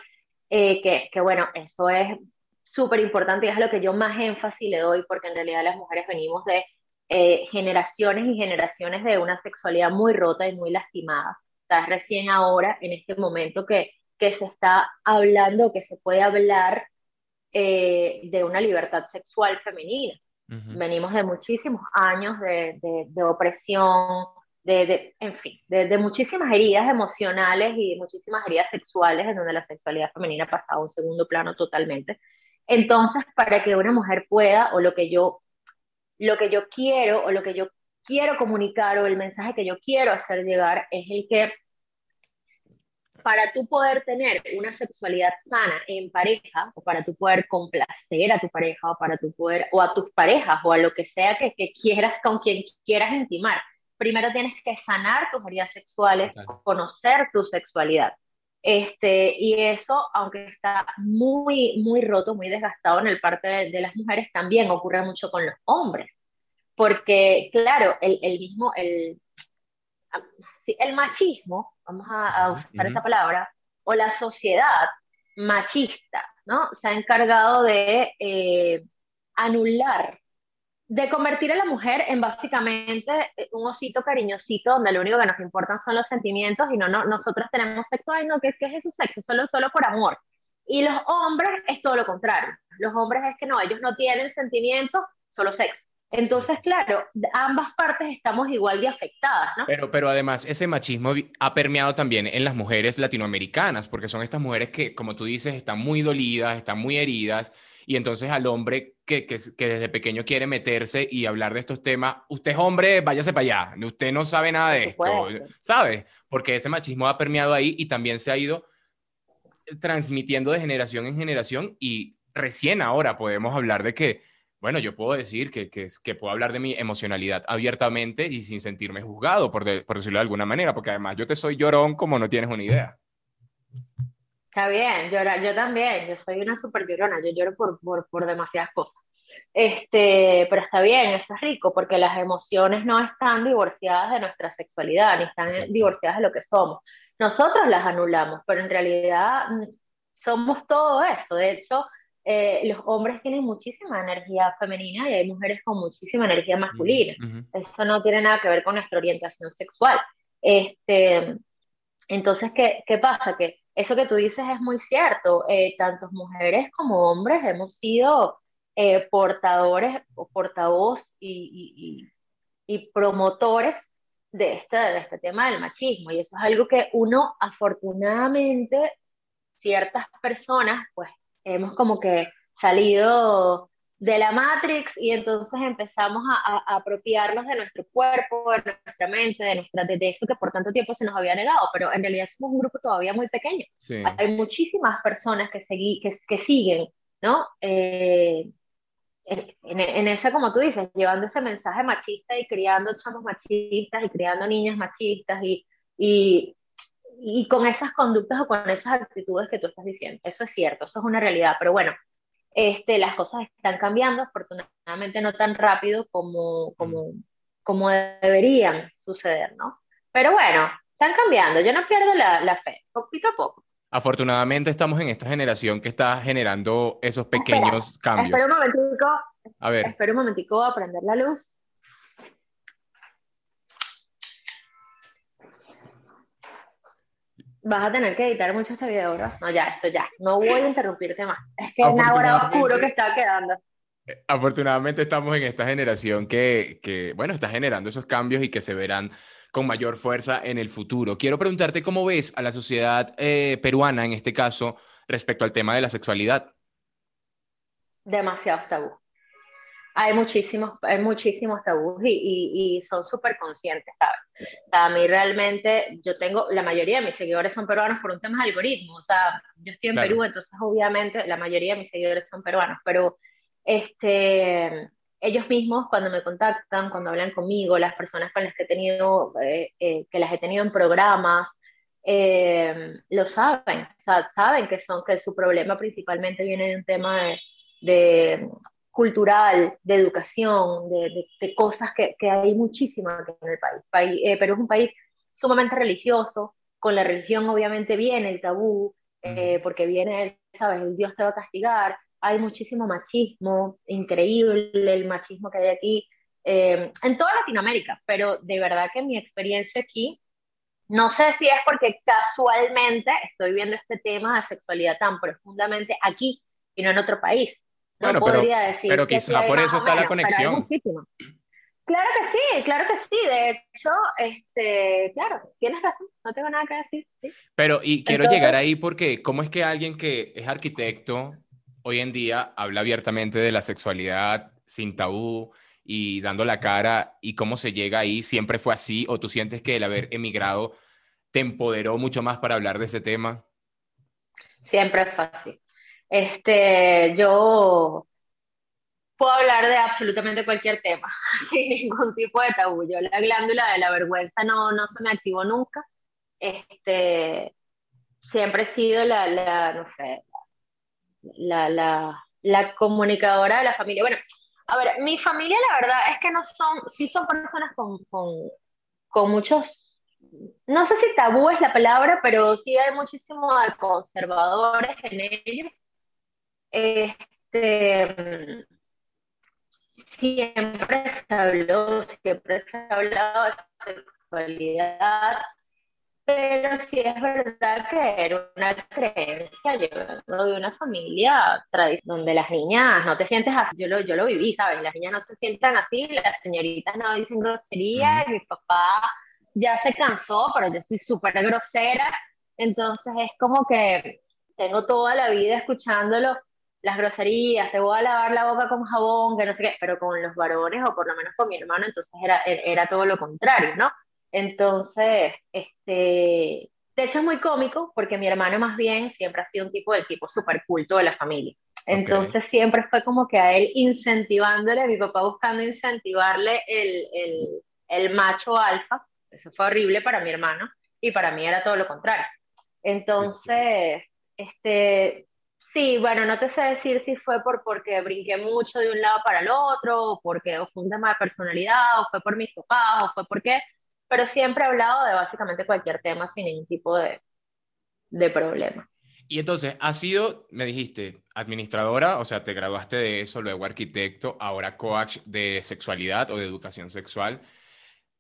eh, que, que, bueno, eso es súper importante y es lo que yo más énfasis le doy porque en realidad las mujeres venimos de eh, generaciones y generaciones de una sexualidad muy rota y muy lastimada. O recién ahora, en este momento que, que se está hablando, que se puede hablar de una libertad sexual femenina. Venimos de muchísimos años de, de, de opresión, de, en fin, de, muchísimas heridas emocionales y muchísimas heridas sexuales en donde la sexualidad femenina ha pasado a un segundo plano totalmente. Entonces, para que una mujer pueda, o lo que yo, lo que yo quiero, o lo que yo quiero comunicar, o el mensaje que yo quiero hacer llegar, es el que para tú poder tener una sexualidad sana en pareja, o para tú poder complacer a tu pareja, o para tu poder, o a tus parejas, o a lo que sea que quieras, con quien quieras intimar, primero tienes que sanar tus heridas sexuales, conocer tu sexualidad. Este, y eso, aunque está muy, muy roto, muy desgastado en el parte de, las mujeres, también ocurre mucho con los hombres. Porque, claro, el, el mismo, el, el machismo, vamos a, usar esa palabra, o la sociedad machista, ¿no? Se ha encargado de eh, anular de convertir a la mujer en básicamente eh, un osito cariñosito donde lo único que nos importan son los sentimientos y no, no nosotros tenemos sexo, ay no, ¿qué, es eso sexo? Solo, solo por amor. Y los hombres es todo lo contrario. Los hombres es que no, ellos no tienen sentimientos, solo sexo. Entonces, claro, ambas partes estamos igual de afectadas, ¿no? Pero, pero además, ese machismo ha permeado también en las mujeres latinoamericanas, porque son estas mujeres que, como tú dices, están muy dolidas, están muy heridas, y entonces al hombre que, que, desde pequeño quiere meterse y hablar de estos temas, usted es hombre, váyase para allá, usted no sabe nada de esto, ¿sabe? Porque ese machismo ha permeado ahí y también se ha ido transmitiendo de generación en generación y recién ahora podemos hablar de que, bueno, yo puedo decir que, que, que puedo hablar de mi emocionalidad abiertamente y sin sentirme juzgado, por, por decirlo de alguna manera, porque además yo te soy llorón como no tienes una idea. Está bien, llorar, yo también, yo soy una súper llorona, yo lloro por, por, por, demasiadas cosas. Este, pero está bien, eso es rico, porque las emociones no están divorciadas de nuestra sexualidad, ni están divorciadas de lo que somos. Nosotros las anulamos, pero en realidad mm, somos todo eso. De hecho, eh, los hombres tienen muchísima energía femenina y hay mujeres con muchísima energía masculina. Eso no tiene nada que ver con nuestra orientación sexual. Este, entonces, ¿qué, qué pasa? Que eso que tú dices es muy cierto. Eh, tanto mujeres como hombres hemos sido eh, portadores o portavoz y, y, y, promotores de este, de este tema del machismo. Y eso es algo que uno, afortunadamente, ciertas personas, pues hemos como que salido de la Matrix y entonces empezamos a, apropiarnos de nuestro cuerpo, de nuestra mente, de, nuestra, de eso que por tanto tiempo se nos había negado, pero en realidad somos un grupo todavía muy pequeño. Hay muchísimas personas que, segui, que, que siguen, ¿no? Eh, en, en, esa, como tú dices, llevando ese mensaje machista y criando chamos machistas y criando niñas machistas y, y y con esas conductas o con esas actitudes que tú estás diciendo. Eso es cierto, eso es una realidad, pero bueno, este, las cosas están cambiando, afortunadamente no tan rápido como, como, como deberían suceder, ¿no? Pero bueno, están cambiando, yo no pierdo la, la fe, poquito a poco. Afortunadamente estamos en esta generación que está generando esos pequeños cambios. Espera un momentico. A ver. Espera un momentico a prender la luz. Vas a tener que editar mucho este video, ¿no? No, ya, esto ya. No voy a interrumpirte más. Es que es una hora oscuro que está quedando. Eh, afortunadamente estamos en esta generación que, que, bueno, está generando esos cambios y que se verán con mayor fuerza en el futuro. Quiero preguntarte cómo ves a la sociedad eh, peruana, en este caso, respecto al tema de la sexualidad. Demasiado tabú hay muchísimos, hay muchísimos tabús y, y, son súper conscientes, ¿sabes? a mí realmente, yo tengo, la mayoría de mis seguidores son peruanos por un tema de algoritmo, o sea, yo estoy en Perú, entonces obviamente la mayoría de mis seguidores son peruanos, pero este, ellos mismos cuando me contactan, cuando hablan conmigo, las personas con las que he tenido, eh, eh, que las he tenido en programas, eh, lo saben, o sea, saben que son, que su problema principalmente viene de un tema de, de cultural, de educación, de, de, cosas que, que, hay muchísimas en el país. Eh, pero es un país sumamente religioso, con la religión obviamente viene el tabú, eh, porque viene, sabes, el Dios te va a castigar, hay muchísimo machismo, increíble el machismo que hay aquí, eh, en toda Latinoamérica, pero de verdad que mi experiencia aquí, no sé si es porque casualmente estoy viendo este tema de sexualidad tan profundamente aquí y no en otro país bueno, pero, pero quizá por eso está la conexión. Claro que sí, claro que sí. De hecho, este, claro, tienes razón, no tengo nada que decir. Pero, y quiero llegar ahí porque, ¿cómo es que alguien que es arquitecto hoy en día habla abiertamente de la sexualidad sin tabú y dando la cara? ¿Y cómo se llega ahí? ¿Siempre fue así? ¿O tú sientes que el haber emigrado te empoderó mucho más para hablar de ese tema? Siempre es fácil. Este, yo puedo hablar de absolutamente cualquier tema, sin ningún tipo de tabú. Yo la glándula de la vergüenza no, no se me activó nunca. Este, siempre he sido la, no sé, la, la, la comunicadora de la familia. Bueno, a ver, mi familia la verdad es que no son, sí son personas con, con, con muchos no sé si tabú es la palabra, pero sí hay muchísimos conservadores en ellos. Este, siempre se habló, siempre se ha hablado de sexualidad, pero sí es verdad que era una creencia llegando de una familia tradicional, donde las niñas no te sientes así. Yo lo, yo lo viví, ¿sabes? Las niñas no se sientan así, las señoritas no dicen grosería, mi papá ya se cansó, pero yo soy súper grosera, entonces es como que tengo toda la vida escuchándolo las groserías, te voy a lavar la boca con jabón, que no sé qué, pero con los varones o por lo menos con mi hermano, entonces era, era todo lo contrario, ¿no? Entonces, este, de hecho es muy cómico porque mi hermano más bien siempre ha sido un tipo del tipo súper culto de la familia. Entonces siempre fue como que a él incentivándole, mi papá buscando incentivarle el, el, el macho alfa, eso fue horrible para mi hermano y para mí era todo lo contrario. Entonces, este, Sí, bueno, no te sé decir si fue por porque brinqué mucho de un lado para el otro, o porque fue un tema de personalidad, o fue por mis papás, o fue porque, pero siempre he hablado de básicamente cualquier tema sin ningún tipo de, de problema. Y entonces, has sido, me dijiste, administradora, o sea, te graduaste de eso, luego arquitecto, ahora coach de sexualidad o de educación sexual.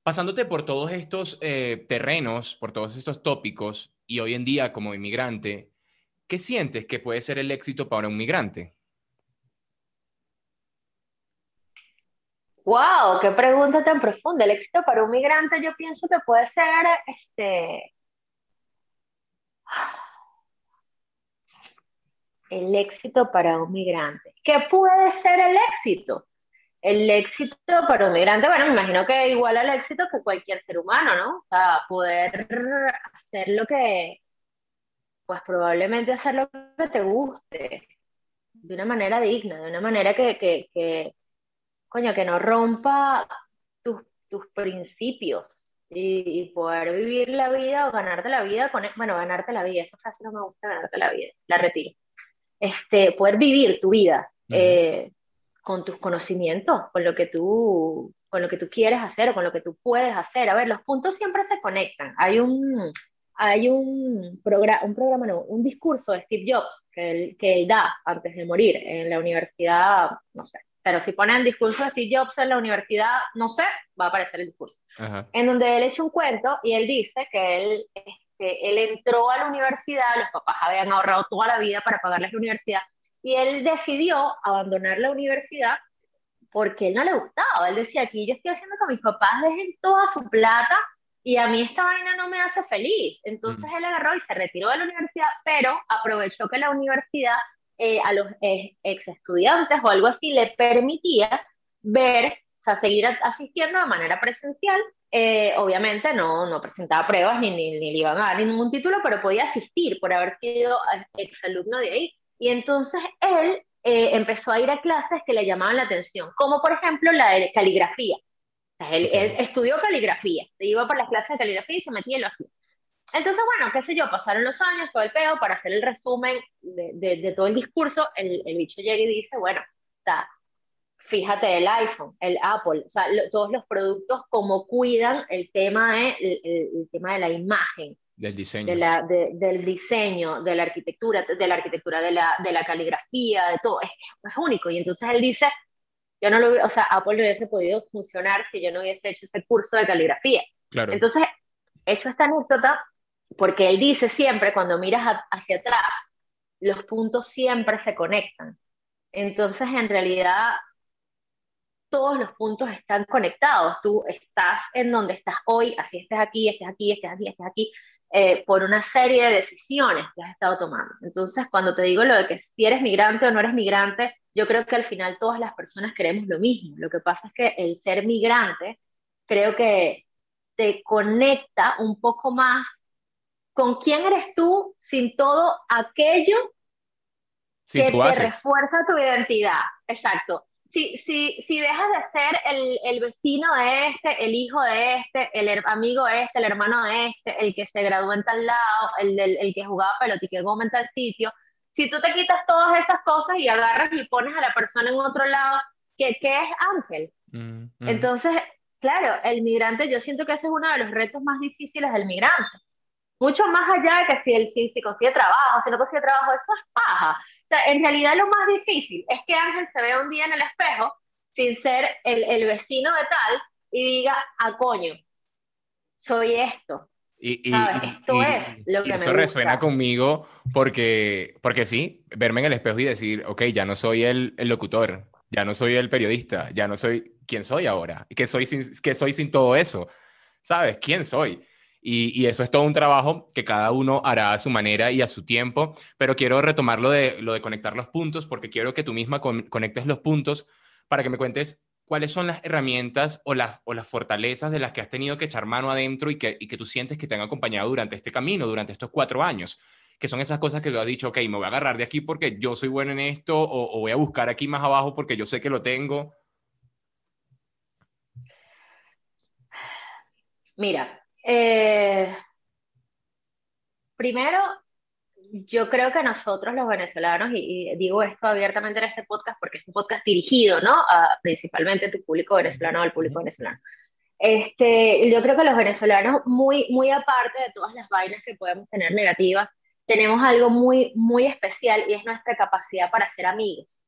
Pasándote por todos estos eh, terrenos, por todos estos tópicos, y hoy en día como inmigrante, ¿qué sientes que puede ser el éxito para un migrante? Wow, qué pregunta tan profunda. El éxito para un migrante yo pienso que puede ser este el éxito para un migrante. ¿Qué puede ser el éxito? El éxito para un migrante, bueno, me imagino que igual al éxito que cualquier ser humano, ¿no? O sea, poder hacer lo que, pues probablemente hacer lo que te guste, de una manera digna, de una manera que, que, que coño, que no rompa tus, tus principios y, poder vivir la vida o ganarte la vida con, bueno, ganarte la vida, esa frase no me gusta, ganarte la vida, la retiro. Este, poder vivir tu vida eh, con tus conocimientos, con lo que tú con lo que tú quieres hacer o con lo que tú puedes hacer. A ver, los puntos siempre se conectan. Hay un, hay un, programa, un programa, no, un discurso de Steve Jobs que él, que él da antes de morir en la universidad, no sé, pero si ponen discurso de Steve Jobs en la universidad, no sé, va a aparecer el discurso. En donde él echa un cuento y él dice que él, este, él entró a la universidad, los papás habían ahorrado toda la vida para pagarles la universidad, y él decidió abandonar la universidad porque él no le gustaba. Él decía, aquí yo estoy haciendo que mis papás dejen toda su plata y a mí esta vaina no me hace feliz. Entonces él agarró y se retiró de la universidad, pero aprovechó que la universidad eh, a los ex estudiantes o algo así le permitía ver, o sea, seguir asistiendo de manera presencial. Eh, obviamente no, no presentaba pruebas ni, ni, le iban a dar ningún título, pero podía asistir por haber sido exalumno de ahí. Y entonces él eh, empezó a ir a clases que le llamaban la atención, como por ejemplo la de caligrafía. Él, él, estudió caligrafía, se iba por las clases de caligrafía y se metía y lo hacía. Entonces, bueno, qué sé yo, pasaron los años, todo el peo, para hacer el resumen de, de, todo el discurso, el, el, bicho llega y dice, bueno, sea, fíjate el iPhone, el Apple, o sea, todos los productos, como cuidan el tema de, el, tema de la imagen. Del diseño. De la, del diseño, de la arquitectura, de la arquitectura, de la, de la caligrafía, de todo, es, es único. Y entonces él dice, yo no lo, o sea, Apple no hubiese podido funcionar si yo no hubiese hecho ese curso de caligrafía. Claro. Entonces, hecho esta anécdota, porque él dice siempre, cuando miras hacia atrás, los puntos siempre se conectan. Entonces, en realidad, todos los puntos están conectados. Tú estás en donde estás hoy, así estés aquí, estés aquí, estés aquí, estés aquí, eh, por una serie de decisiones que has estado tomando. Entonces, cuando te digo lo de que si eres migrante o no eres migrante, yo creo que al final todas las personas queremos lo mismo. Lo que pasa es que el ser migrante creo que te conecta un poco más con quién eres tú sin todo aquello que te refuerza tu identidad. Exacto. Si, si, si dejas de ser el, el, vecino de este, el hijo de este, el amigo de este, el hermano de este, el que se graduó en tal lado, el, el, el que jugaba pelota y que goma en tal sitio, si tú te quitas todas esas cosas y agarras y pones a la persona en otro lado, ¿qué, qué es Ángel? Mm, mm. Entonces, claro, el migrante, yo siento que ese es uno de los retos más difíciles del migrante mucho más allá de que si él si, si consigue trabajo, si no consigue trabajo, eso es paja. O sea, en realidad lo más difícil es que Ángel se vea un día en el espejo sin ser el, el vecino de tal y diga, a ah, coño, soy esto. Y, y, Esto es lo que eso resuena conmigo porque, porque sí, verme en el espejo y decir, ok, ya no soy el, el locutor, ya no soy el periodista, ya no soy quién soy ahora, que soy sin, que soy sin todo eso, ¿sabes? ¿Quién soy? Y, eso es todo un trabajo que cada uno hará a su manera y a su tiempo, pero quiero retomar lo de, lo de conectar los puntos porque quiero que tú misma conectes los puntos para que me cuentes cuáles son las herramientas o las, fortalezas de las que has tenido que echar mano adentro y que, tú sientes que te han acompañado durante este camino, durante estos cuatro años, que son esas cosas que tú has dicho, ok, me voy a agarrar de aquí porque yo soy bueno en esto o, o voy a buscar aquí más abajo porque yo sé que lo tengo. Mira, eh, primero, yo creo que nosotros los venezolanos, y, digo esto abiertamente en este podcast porque es un podcast dirigido, ¿no? A, principalmente a tu público venezolano, al público venezolano. Este, yo creo que los venezolanos, muy, muy aparte de todas las vainas que podemos tener negativas, tenemos algo muy, muy especial y es nuestra capacidad para ser amigos.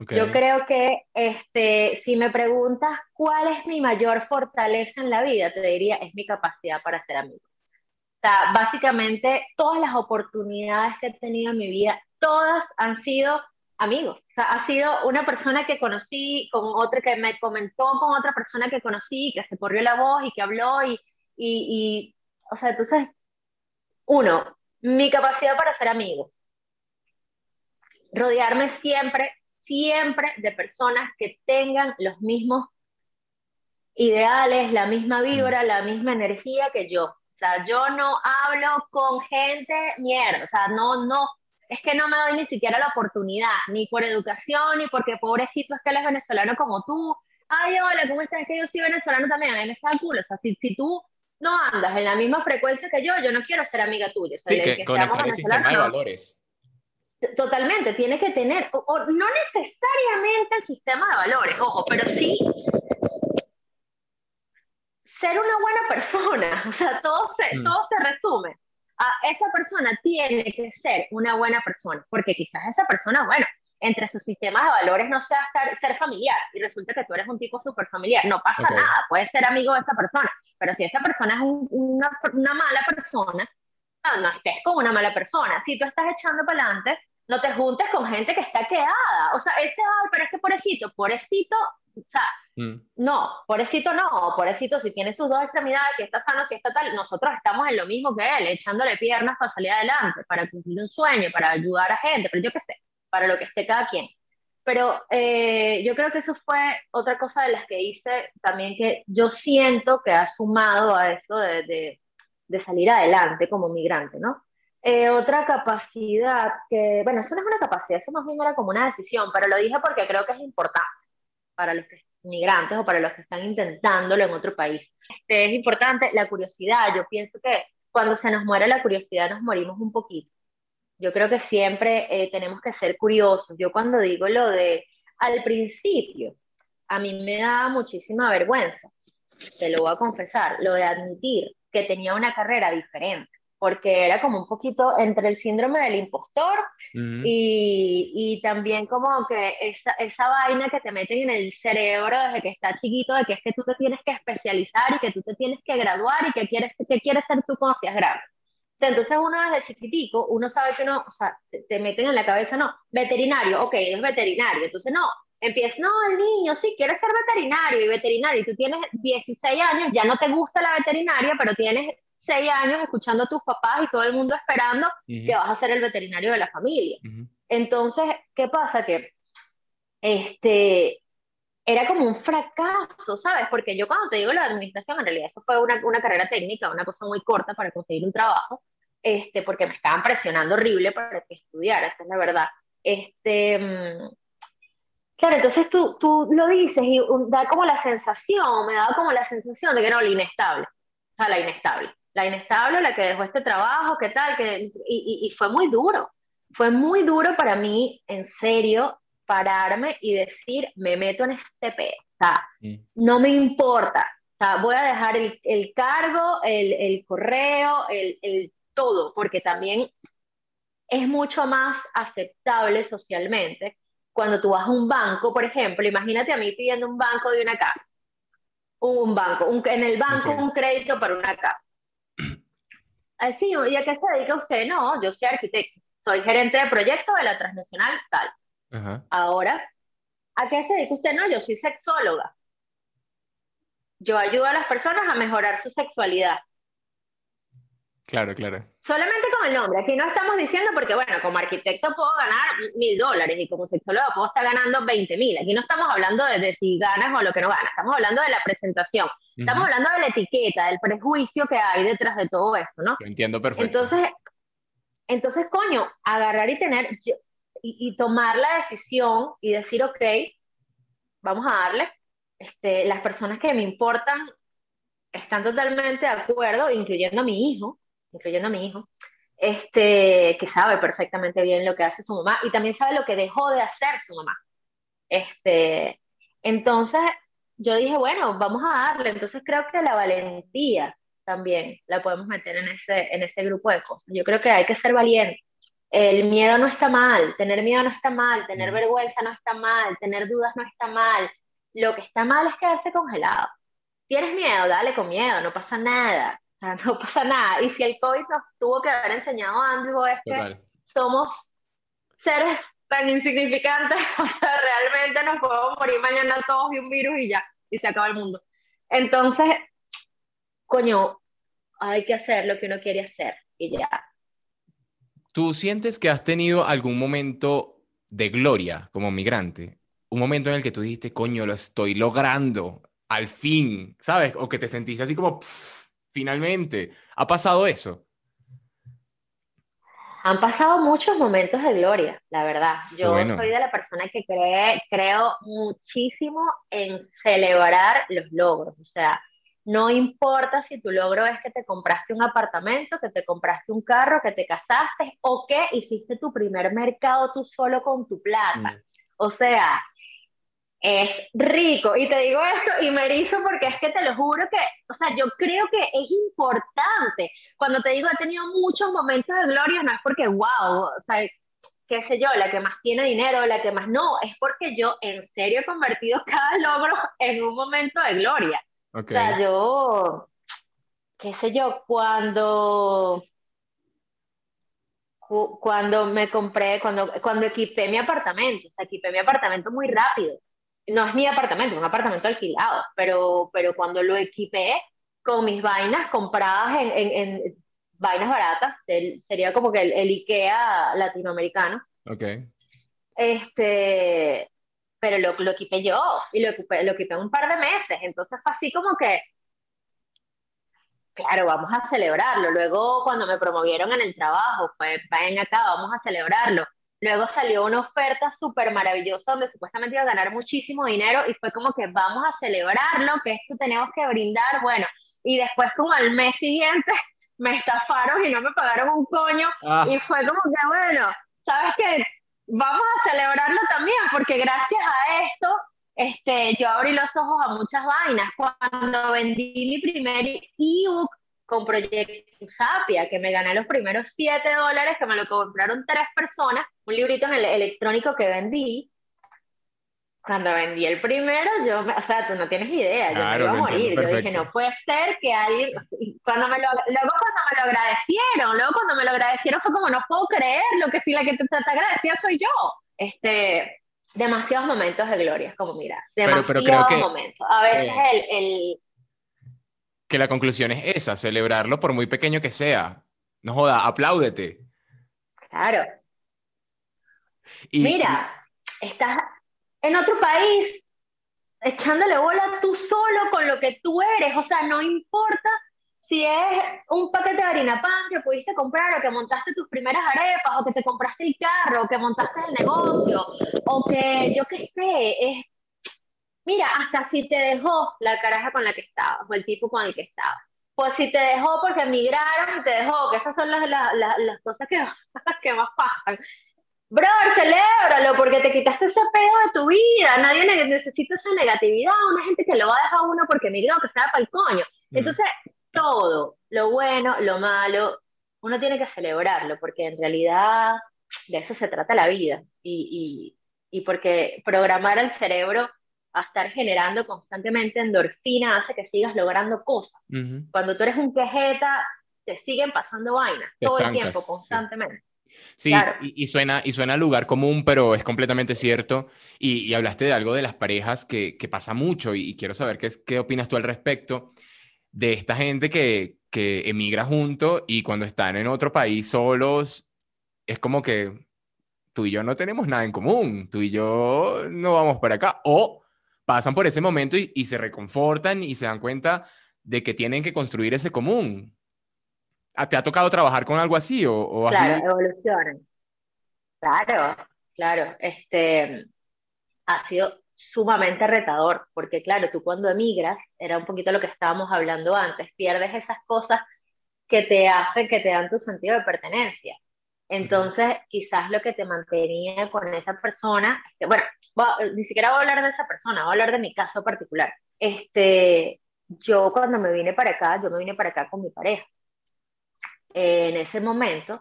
Yo creo que este, si me preguntas cuál es mi mayor fortaleza en la vida, te diría es mi capacidad para ser amigos. O sea, básicamente todas las oportunidades que he tenido en mi vida, todas han sido amigos. O sea, ha sido una persona que conocí con otra que me comentó con otra persona que conocí, que se corrió la voz y que habló y, y, y o sea, entonces, uno, mi capacidad para ser amigos. Rodearme siempre, siempre de personas que tengan los mismos ideales, la misma vibra, la misma energía que yo. O sea, yo no hablo con gente mierda, o sea, no, no, es que no me doy ni siquiera la oportunidad, ni por educación, ni porque pobrecito es que él es venezolano como tú. Ay, hola, ¿cómo estás? Es que yo soy venezolano también, a mí me culo. O sea, si, si tú no andas en la misma frecuencia que yo, yo no quiero ser amiga tuya. O sea, sí, que, conectar el sistema de valores. Totalmente, tiene que tener, o, no necesariamente el sistema de valores, ojo, pero sí ser una buena persona. O sea, todo se, mm. todo se resume a esa persona tiene que ser una buena persona, porque quizás esa persona, bueno, entre sus sistemas de valores no sea ser familiar y resulta que tú eres un tipo súper familiar, no pasa nada, puedes ser amigo de esa persona, pero si esa persona es una, una, mala persona, no, no estés con una mala persona, si tú estás echando para adelante, no te juntes con gente que está quedada, o sea, ese, ay, pero es que pobrecito, pobrecito, o sea, mm. no, pobrecito no, pobrecito si tiene sus dos extremidades, si está sano, si está tal, nosotros estamos en lo mismo que él, echándole piernas para salir adelante, para cumplir un sueño, para ayudar a gente, pero yo qué sé, para lo que esté cada quien. Pero eh, yo creo que eso fue otra cosa de las que hice también que yo siento que ha sumado a eso de, de, de salir adelante como migrante, ¿no? Eh, otra capacidad que, bueno, eso no es una capacidad, eso más bien era como una decisión, pero lo dije porque creo que es importante para los migrantes o para los que están intentándolo en otro país. Este, es importante la curiosidad. Yo pienso que cuando se nos muere la curiosidad nos morimos un poquito. Yo creo que siempre eh, tenemos que ser curiosos. Yo cuando digo lo de al principio, a mí me da muchísima vergüenza, te lo voy a confesar, lo de admitir que tenía una carrera diferente porque era como un poquito entre el síndrome del impostor y, y, también como que esa, esa, vaina que te meten en el cerebro desde que está chiquito, de que es que tú te tienes que especializar y que tú te tienes que graduar y que quieres, que quieres ser tú cuando seas grande. O sea, entonces uno desde chiquitico, uno sabe que no, o sea, te, meten en la cabeza, no, veterinario, ok, es veterinario, entonces no, empieza, no, el niño sí quiere ser veterinario y veterinario, y tú tienes 16 años, ya no te gusta la veterinaria, pero tienes seis años escuchando a tus papás y todo el mundo esperando que vas a ser el veterinario de la familia. Entonces, ¿qué pasa? Que este, era como un fracaso, ¿sabes? Porque yo cuando te digo la administración, en realidad eso fue una, una carrera técnica, una cosa muy corta para conseguir un trabajo, este, porque me estaban presionando horrible para que estudiara, esa es la verdad. Este, claro, entonces tú, tú lo dices y da como la sensación, me da como la sensación de que no, la inestable, o sea, la inestable la inestable, la que dejó este trabajo, qué tal, que, y, fue muy duro, fue muy duro para mí, en serio, pararme y decir, me meto en este pedo, o sea, no me importa, o sea, voy a dejar el, el cargo, el, el correo, el, el, todo, porque también es mucho más aceptable socialmente cuando tú vas a un banco, por ejemplo, imagínate a mí pidiendo un banco de una casa, un banco, un, en el banco un crédito para una casa sí, ¿y a qué se dedica usted? No, yo soy arquitecto, soy gerente de proyecto de la transnacional tal. Ahora, ¿a qué se dedica usted? No, yo soy sexóloga. Yo ayudo a las personas a mejorar su sexualidad. Claro, claro. Solamente con el nombre. Aquí no estamos diciendo porque, bueno, como arquitecto puedo ganar mil dólares y como sexóloga puedo estar ganando 20 mil. Aquí no estamos hablando de, si ganas o lo que no ganas. Estamos hablando de la presentación. Estamos hablando de la etiqueta, del prejuicio que hay detrás de todo esto, ¿no? Lo entiendo perfecto. Entonces, entonces coño, agarrar y tener y, y, tomar la decisión y decir, ok, vamos a darle. Este, las personas que me importan están totalmente de acuerdo, incluyendo a mi hijo incluyendo a mi hijo, este, que sabe perfectamente bien lo que hace su mamá y también sabe lo que dejó de hacer su mamá. Este, entonces, yo dije, bueno, vamos a darle. Entonces creo que la valentía, también la podemos meter en ese, en ese grupo de cosas. Yo creo que hay que ser valiente. El miedo no está mal, tener miedo no está mal, tener vergüenza no está mal, tener dudas no está mal. Lo que está mal es quedarse congelado. Tienes miedo, dale con miedo, no pasa nada. O sea, no pasa nada. Y si el COVID nos tuvo que haber enseñado algo es que somos seres tan insignificantes, o sea, realmente nos podemos morir mañana todos de un virus y ya, y se acaba el mundo. Entonces, coño, hay que hacer lo que uno quiere hacer y ya. ¿Tú sientes que has tenido algún momento de gloria como migrante? Un momento en el que tú dijiste, coño, lo estoy logrando, al fin, ¿sabes? O que te sentiste así como, finalmente. ¿Ha pasado eso? Han pasado muchos momentos de gloria, la verdad. Yo soy de la persona que cree, creo muchísimo en celebrar los logros. O sea, no importa si tu logro es que te compraste un apartamento, que te compraste un carro, que te casaste o que hiciste tu primer mercado tú solo con tu plata. Mm. O sea, es rico. Y te digo esto y me erizo porque es que te lo juro que, o sea, yo creo que es importante. Cuando te digo he tenido muchos momentos de gloria, no es porque, wow, o sea, qué sé yo, la que más tiene dinero, la que más no, es porque yo en serio he convertido cada logro en un momento de gloria. O sea, yo, qué sé yo, cuando, cuando me compré, cuando, cuando equipé mi apartamento, o sea, equipé mi apartamento muy rápido. No es mi apartamento, es un apartamento alquilado, pero, pero cuando lo equipé con mis vainas compradas en, en, vainas baratas, sería como que el, el, IKEA latinoamericano. Ok. Este, pero lo, lo equipé yo y lo equipé, lo equipé un par de meses, entonces fue así como que, claro, vamos a celebrarlo. Luego cuando me promovieron en el trabajo, pues vayan acá, vamos a celebrarlo. Luego salió una oferta súper maravillosa donde supuestamente iba a ganar muchísimo dinero y fue como que vamos a celebrarlo, que esto tenemos que brindar, bueno, y después como al mes siguiente me estafaron y no me pagaron un coño ah. y fue como que bueno, ¿sabes qué? vamos a celebrarlo también, porque gracias a esto, este, yo abrí los ojos a muchas vainas. Cuando vendí mi primer ebook con Proyecto Sapia, que me gané los primeros 7 dólares, que me lo compraron tres personas, un librito en el electrónico que vendí, cuando vendí el primero, yo, o sea, tú no tienes idea, yo me iba a morir. Yo dije, no puede ser que alguien, cuando me lo, luego cuando me lo agradecieron, luego cuando me lo agradecieron fue como, no puedo creer lo que sí, la que te, te agradecía soy yo. Este, demasiados momentos de gloria, como mira, demasiados momentos. A veces el, el... Que la conclusión es esa, celebrarlo por muy pequeño que sea. No joda, apláudete. Claro. Y, mira, estás en otro país, echándole bola tú solo con lo que tú eres. O sea, no importa si es un paquete de harina pan que pudiste comprar o que montaste tus primeras arepas o que te compraste el carro o que montaste el negocio o que yo qué sé, es... Mira, hasta si te dejó la caraja con la que estabas o el tipo con el que estabas. Pues si te dejó porque emigraron te dejó, que esas son las, las, las, cosas que, que más pasan. Bro, celébralo porque te quitaste ese pedo de tu vida. Nadie necesita esa negatividad. Una gente que lo va a dejar uno porque migró, que se va para el coño. Mm. Entonces, todo, lo bueno, lo malo, uno tiene que celebrarlo porque en realidad de eso se trata la vida. Y, y, y porque programar al cerebro a estar generando constantemente endorfina hace que sigas logrando cosas. Cuando tú eres un quejeta, te siguen pasando vainas todo el tiempo, constantemente. Sí, y, suena, y suena a lugar común, pero es completamente cierto. Y, hablaste de algo de las parejas que, que pasa mucho y, quiero saber qué, qué opinas tú al respecto de esta gente que, que emigra junto y cuando están en otro país solos, es como que tú y yo no tenemos nada en común, tú y yo no vamos para acá. O pasan por ese momento y, y se reconfortan y se dan cuenta de que tienen que construir ese común. ¿Te ha tocado trabajar con algo así? O, claro, evolucionan. Claro, claro. Este, ha sido sumamente retador, porque claro, tú cuando emigras, era un poquito lo que estábamos hablando antes, pierdes esas cosas que te hacen, que te dan tu sentido de pertenencia. Entonces, quizás lo que te mantenía con esa persona, bueno, ni siquiera voy a hablar de esa persona, voy a hablar de mi caso particular. Este, yo cuando me vine para acá, yo me vine para acá con mi pareja. en ese momento,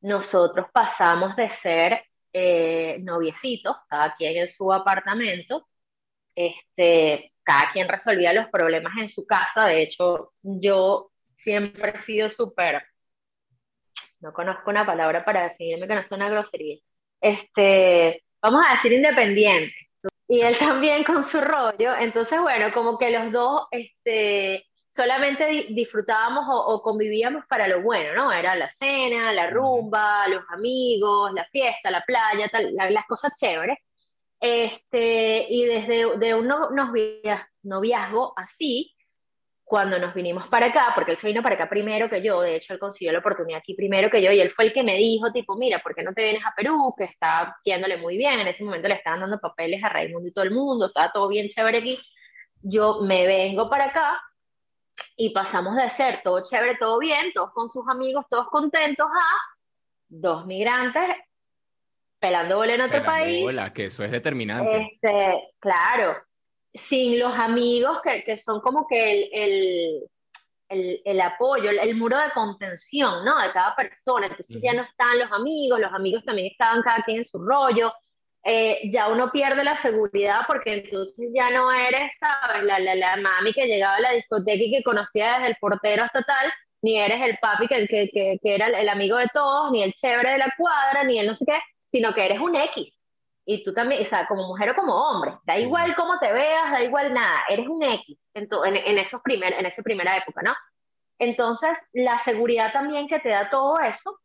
nosotros pasamos de ser eh, noviecitos, cada quien en su apartamento, este, cada quien resolvía los problemas en su casa. De hecho, yo siempre he sido súper, no conozco una palabra para definirme que no sea una grosería, este, vamos a decir independiente. Y él también con su rollo. Entonces, bueno, como que los dos, este, solamente disfrutábamos o, convivíamos para lo bueno, ¿no? Era la cena, la rumba, los amigos, la fiesta, la playa, tal, las cosas chéveres. Este, y desde de un noviazgo así, cuando nos vinimos para acá, porque él se vino para acá primero que yo, de hecho él consiguió la oportunidad aquí primero que yo, y él fue el que me dijo, tipo, mira, ¿por qué no te vienes a Perú? Que está yéndole muy bien, en ese momento le estaban dando papeles a Raimundo y todo el mundo, estaba todo bien chévere aquí. Yo me vengo para acá y pasamos de ser todo chévere, todo bien, todos con sus amigos, todos contentos, a dos migrantes pelando bola en otro país. Bola, que eso es determinante. Este, claro, sin los amigos que, que son como que el, el, el, apoyo, el, muro de contención, ¿no? De cada persona. Entonces ya no están los amigos, los amigos también estaban cada quien en su rollo. Eh, ya uno pierde la seguridad porque entonces ya no eres, ¿sabes? La, la, la, mami que llegaba a la discoteca y que conocía desde el portero hasta tal, ni eres el papi que, que, que, que era el amigo de todos, ni el chévere de la cuadra, ni el no sé qué, sino que eres un X y tú también, o sea, como mujer o como hombre, da igual cómo te veas, da igual nada, eres un X en, en, esos primer, en esa primera época, ¿no? Entonces, la seguridad también que te da todo eso,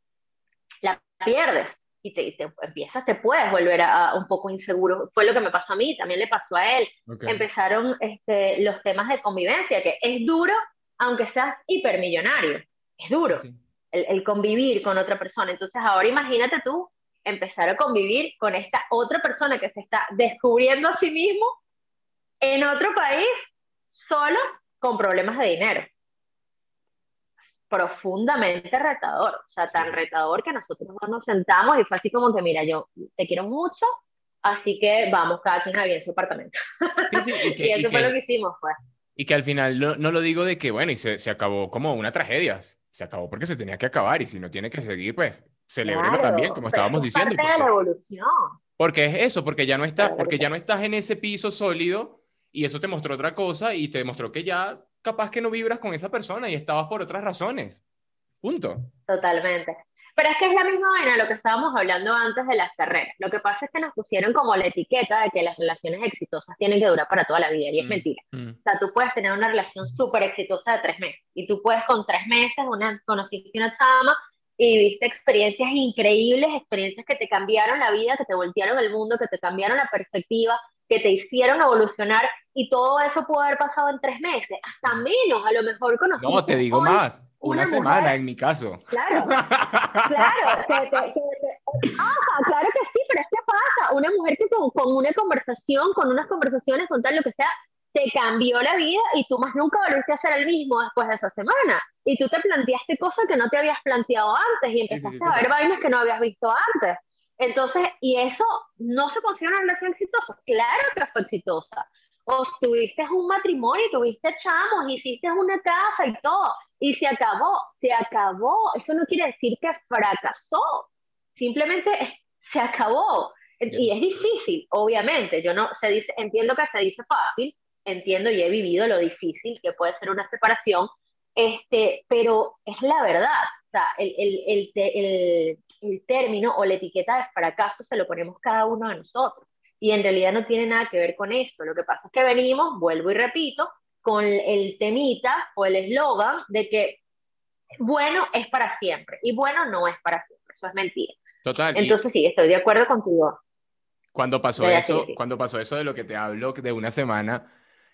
la pierdes y te, te empiezas, te puedes volver a, un poco inseguro. Fue lo que me pasó a mí, también le pasó a él. Empezaron este, los temas de convivencia, que es duro, aunque seas hipermillonario, es duro el, el convivir con otra persona. Entonces, ahora imagínate tú empezar a convivir con esta otra persona que se está descubriendo a sí mismo en otro país solo con problemas de dinero. Profundamente retador, o sea, tan retador que nosotros nos sentamos y fue así como que, mira, yo te quiero mucho, así que vamos cada quien a vivir en su apartamento. y, eso fue lo que hicimos, pues. Y que al final no, no, lo digo de que, bueno, y se, se acabó como una tragedia, se acabó porque se tenía que acabar y si no tiene que seguir, pues Celebrelo también, como estábamos diciendo. Parte de la evolución. Porque es eso, porque ya no estás, porque ya no estás en ese piso sólido y eso te mostró otra cosa y te demostró que ya capaz que no vibras con esa persona y estabas por otras razones. Punto. Totalmente. Pero es que es la misma vaina lo que estábamos hablando antes de las carreras. Lo que pasa es que nos pusieron como la etiqueta de que las relaciones exitosas tienen que durar para toda la vida y es mm, mentira. Mm. O sea, tú puedes tener una relación súper exitosa de tres meses y tú puedes con tres meses una, conociste una chama y viste experiencias increíbles, experiencias que te cambiaron la vida, que te voltearon el mundo, que te cambiaron la perspectiva, que te hicieron evolucionar y todo eso pudo haber pasado en tres meses, hasta menos, a lo mejor conocimos. No, te digo más, una, semana en mi caso. Claro, claro, claro que sí, pero es que pasa, una mujer que con, con una conversación, con unas conversaciones, con tal lo que sea, te cambió la vida y tú más nunca volviste a ser el mismo después de esa semana. Y tú te planteaste cosas que no te habías planteado antes y empezaste a ver vainas que no habías visto antes. Entonces, y eso no se considera una relación exitosa. Claro que fue exitosa. O tuviste un matrimonio, tuviste chamos, hiciste una casa y todo, y se acabó, se acabó. Eso no quiere decir que fracasó. Simplemente se acabó. Y es difícil, obviamente. Yo no se dice, entiendo que se dice fácil, entiendo y he vivido lo difícil que puede ser una separación, este, pero es la verdad. O sea, el, el, el, el, término o la etiqueta de fracaso se lo ponemos cada uno de nosotros. Y en realidad no tiene nada que ver con eso. Lo que pasa es que venimos, vuelvo y repito, con el temita o el eslogan de que bueno es para siempre y bueno no es para siempre. Eso es mentira. Total. Entonces sí, estoy de acuerdo contigo. Cuando pasó eso, cuando pasó eso de lo que te hablo de una semana,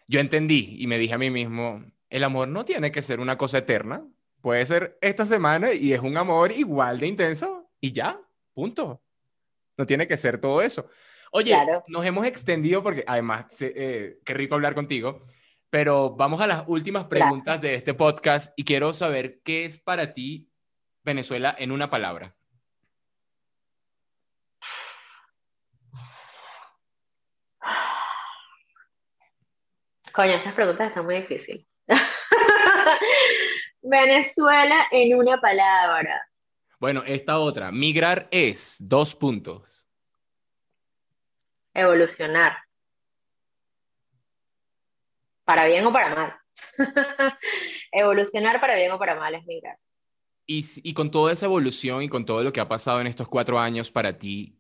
yo entendí y me dije a mí mismo, el amor no tiene que ser una cosa eterna, puede ser esta semana y es un amor igual de intenso y ya, punto. No tiene que ser todo eso. Oye, nos hemos extendido porque además, eh, qué rico hablar contigo, pero vamos a las últimas preguntas de este podcast y quiero saber qué es para ti Venezuela en una palabra. Coño, estas preguntas están muy difíciles. Venezuela en una palabra. Bueno, esta otra. Migrar es dos puntos. Evolucionar. Para bien o para mal. Evolucionar para bien o para mal es migrar. Y, y con toda esa evolución y con todo lo que ha pasado en estos cuatro años para ti,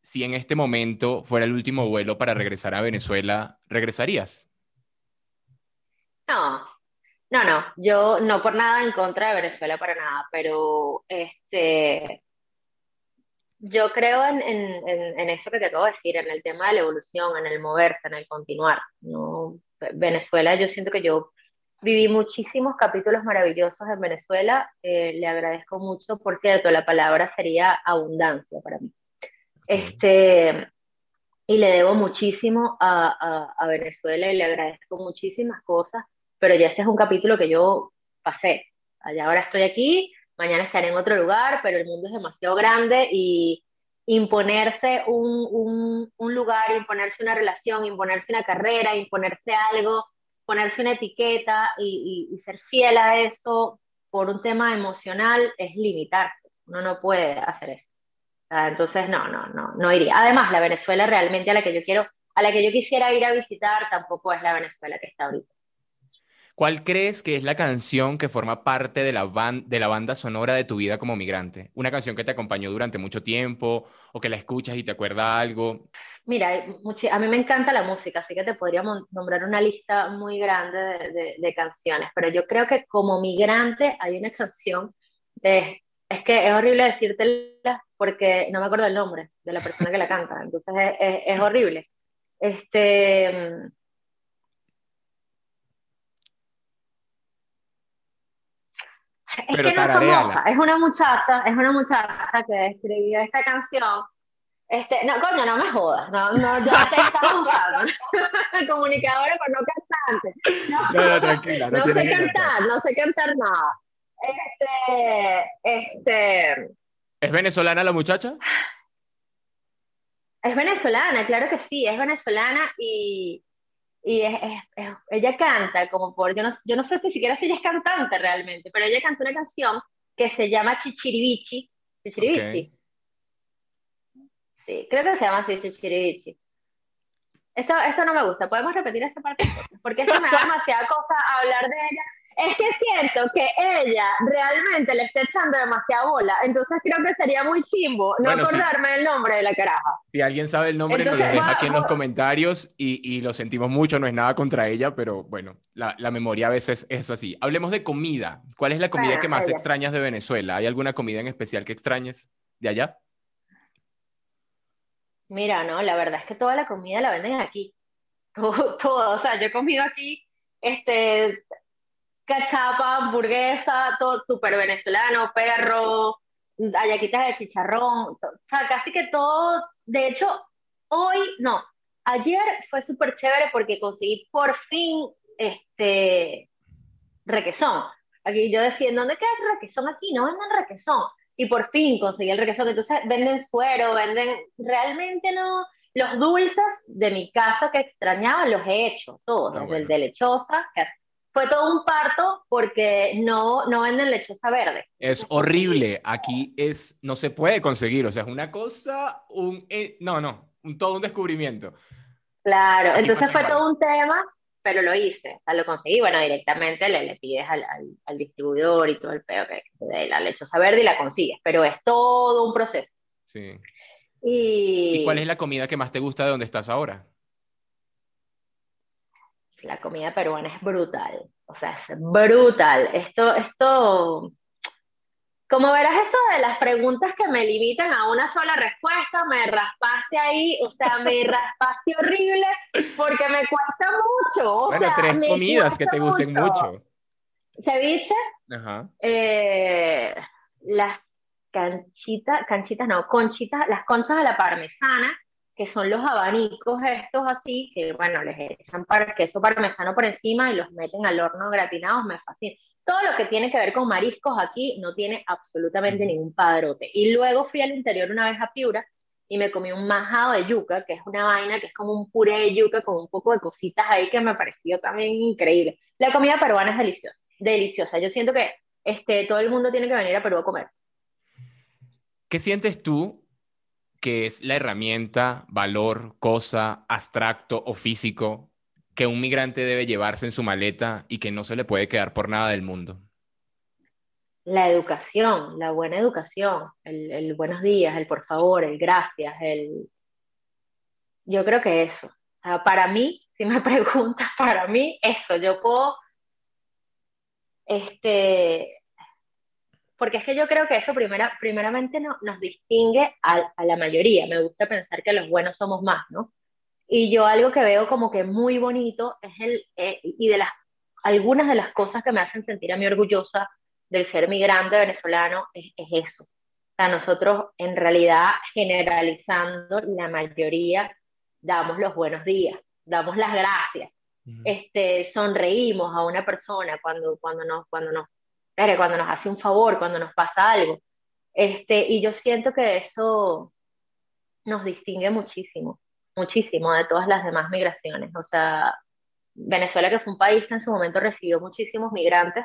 si en este momento fuera el último vuelo para regresar a Venezuela, ¿regresarías? No, no, no, yo no por nada en contra de Venezuela para nada, pero este, yo creo en, en, eso que te acabo de decir, en el tema de la evolución, en el moverse, en el continuar. ¿no? Venezuela, yo siento que yo viví muchísimos capítulos maravillosos en Venezuela, eh, le agradezco mucho, por cierto, la palabra sería abundancia para mí. Este, y le debo muchísimo a, a, Venezuela y le agradezco muchísimas cosas, pero ya ese es un capítulo que yo pasé. Allá ahora estoy aquí, mañana estaré en otro lugar, pero el mundo es demasiado grande y imponerse un, un, un lugar, imponerse una relación, imponerse una carrera, imponerse algo, ponerse una etiqueta y, y, ser fiel a eso por un tema emocional es limitarse. Uno no puede hacer eso. Ah, entonces, no, no, no, no iría. Además, la Venezuela realmente a la que yo quiero, a la que yo quisiera ir a visitar, tampoco es la Venezuela que está ahorita. ¿Cuál crees que es la canción que forma parte de la, de la banda sonora de tu vida como migrante? ¿Una canción que te acompañó durante mucho tiempo o que la escuchas y te acuerda algo? Mira, a mí me encanta la música, así que te podría nombrar una lista muy grande de, canciones, pero yo creo que como migrante hay una canción de es que es horrible decírtela porque no me acuerdo el nombre de la persona que la canta, entonces es, es, horrible. Este. Es que no es famosa, es una muchacha, es una muchacha que escribió esta canción. Este, no, coño, no me jodas, no, no, yo te estaba buscando. Comunicadora, pero no cantante. No, no, no tranquila, no, no sé cantar, no sé cantar nada. Este, este. ¿Es venezolana la muchacha? Es venezolana, claro que sí, es venezolana y, y es, ella canta como por, yo no, yo no sé si siquiera si ella es cantante realmente, pero ella canta una canción que se llama Chichiribichi. Chichiribichi. Sí, creo que se llama así, Chichiribichi. Esto, esto no me gusta, podemos repetir esta parte porque esto me da demasiada cosa hablar de ella es que siento que ella realmente le está echando demasiada bola, entonces creo que sería muy chimbo no acordarme el nombre de la caraja. Si alguien sabe el nombre, nos lo deja aquí en los comentarios y, y, lo sentimos mucho, no es nada contra ella, pero bueno, la, la, memoria a veces es así. Hablemos de comida. ¿Cuál es la comida que más extrañas de Venezuela? ¿Hay alguna comida en especial que extrañes de allá? Mira, no, la verdad es que toda la comida la venden aquí. Todo, todo, o sea, yo he comido aquí este, cachapa, hamburguesa, todo súper venezolano, perro, ayaquitas de chicharrón, o sea, casi que todo, de hecho, hoy, no, ayer fue súper chévere porque conseguí por fin este requesón. Aquí yo decía, ¿dónde queda el requesón aquí? No venden requesón. Y por fin conseguí el requesón. Entonces venden suero, venden, realmente no, los dulces de mi casa que extrañaba los he hecho, todos, ah, desde el de lechosa, que fue todo un parto porque no, no venden lechosa verde. Es horrible. Aquí es, no se puede conseguir. O sea, es una cosa, un, eh, no, no, un, todo un descubrimiento. Claro, entonces fue todo un tema, pero lo hice. O sea, lo conseguí. Bueno, directamente le, le pides al, al, distribuidor y todo el pedo que de la lechosa verde y la consigues. Pero es todo un proceso. Sí. Y... ¿Y cuál es la comida que más te gusta de donde estás ahora? La comida peruana es brutal, o sea, es brutal. Esto, esto, como verás, esto de las preguntas que me limitan a una sola respuesta, me raspaste ahí, o sea, me raspaste horrible porque me cuesta mucho. bueno, tres comidas que te gusten mucho. Ceviche, Ajá. Eh, las canchitas, canchitas no, conchitas, las conchas a la parmesana, que son los abanicos estos así, que bueno, les echan para queso parmesano por encima y los meten al horno gratinados, me fascina. Todo lo que tiene que ver con mariscos aquí no tiene absolutamente ningún padrote. Y luego fui al interior una vez a Piura y me comí un majado de yuca, que es una vaina que es como un puré de yuca con un poco de cositas ahí que me pareció también increíble. La comida peruana es deliciosa, deliciosa. Yo siento que este, todo el mundo tiene que venir a Perú a comer. ¿Qué sientes tú que es la herramienta, valor, cosa, abstracto o físico que un migrante debe llevarse en su maleta y que no se le puede quedar por nada del mundo? La educación, la buena educación, el, buenos días, el por favor, el gracias, el... Yo creo que eso. para mí, si me preguntas, para mí, eso, yo puedo, este, porque es que yo creo que eso primera, primeramente no, nos distingue a, a, la mayoría. Me gusta pensar que los buenos somos más, ¿no? Y yo algo que veo como que muy bonito es el, eh, y de las, algunas de las cosas que me hacen sentir a mí orgullosa del ser migrante venezolano es, es eso. O sea, nosotros en realidad generalizando, la mayoría damos los buenos días, damos las gracias, este, sonreímos a una persona cuando, cuando, nos, cuando nos cuando nos hace un favor, cuando nos pasa algo. Este, y yo siento que eso nos distingue muchísimo, muchísimo de todas las demás migraciones. O sea, Venezuela, que fue un país que en su momento recibió muchísimos migrantes,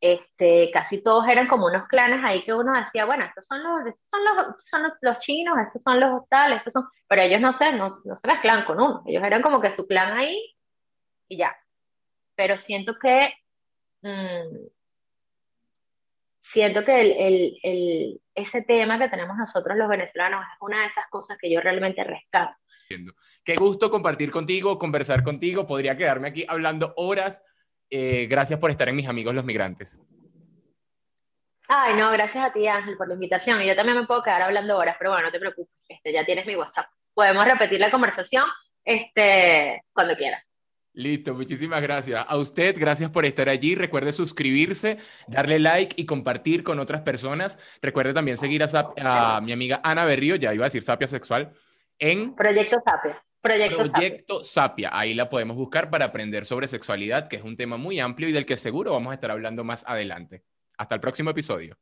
este, casi todos eran como unos clanes ahí que uno decía, bueno, estos son los, son los, son los, chinos, estos son los tales, estos son, pero ellos no sé, no, no se mezclan con uno, ellos eran como que su clan ahí y ya. Pero siento que mm, siento que el, el, ese tema que tenemos nosotros los venezolanos es una de esas cosas que yo realmente rescato. Qué gusto compartir contigo, conversar contigo. Podría quedarme aquí hablando horas. Eh, gracias por estar en Mis Amigos los Migrantes. Ay, no, gracias a ti, Ángel, por la invitación. Y yo también me puedo quedar hablando horas, pero bueno, no te preocupes, este, ya tienes mi WhatsApp. Podemos repetir la conversación este, cuando quieras. Listo, muchísimas gracias. A usted, gracias por estar allí. Recuerde suscribirse, darle like y compartir con otras personas. Recuerde también seguir a, mi amiga Ana Berrío, ya iba a decir Sapia Sexual, en Proyecto Sapia. Proyecto, Proyecto Sapia. Ahí la podemos buscar para aprender sobre sexualidad, que es un tema muy amplio y del que seguro vamos a estar hablando más adelante. Hasta el próximo episodio.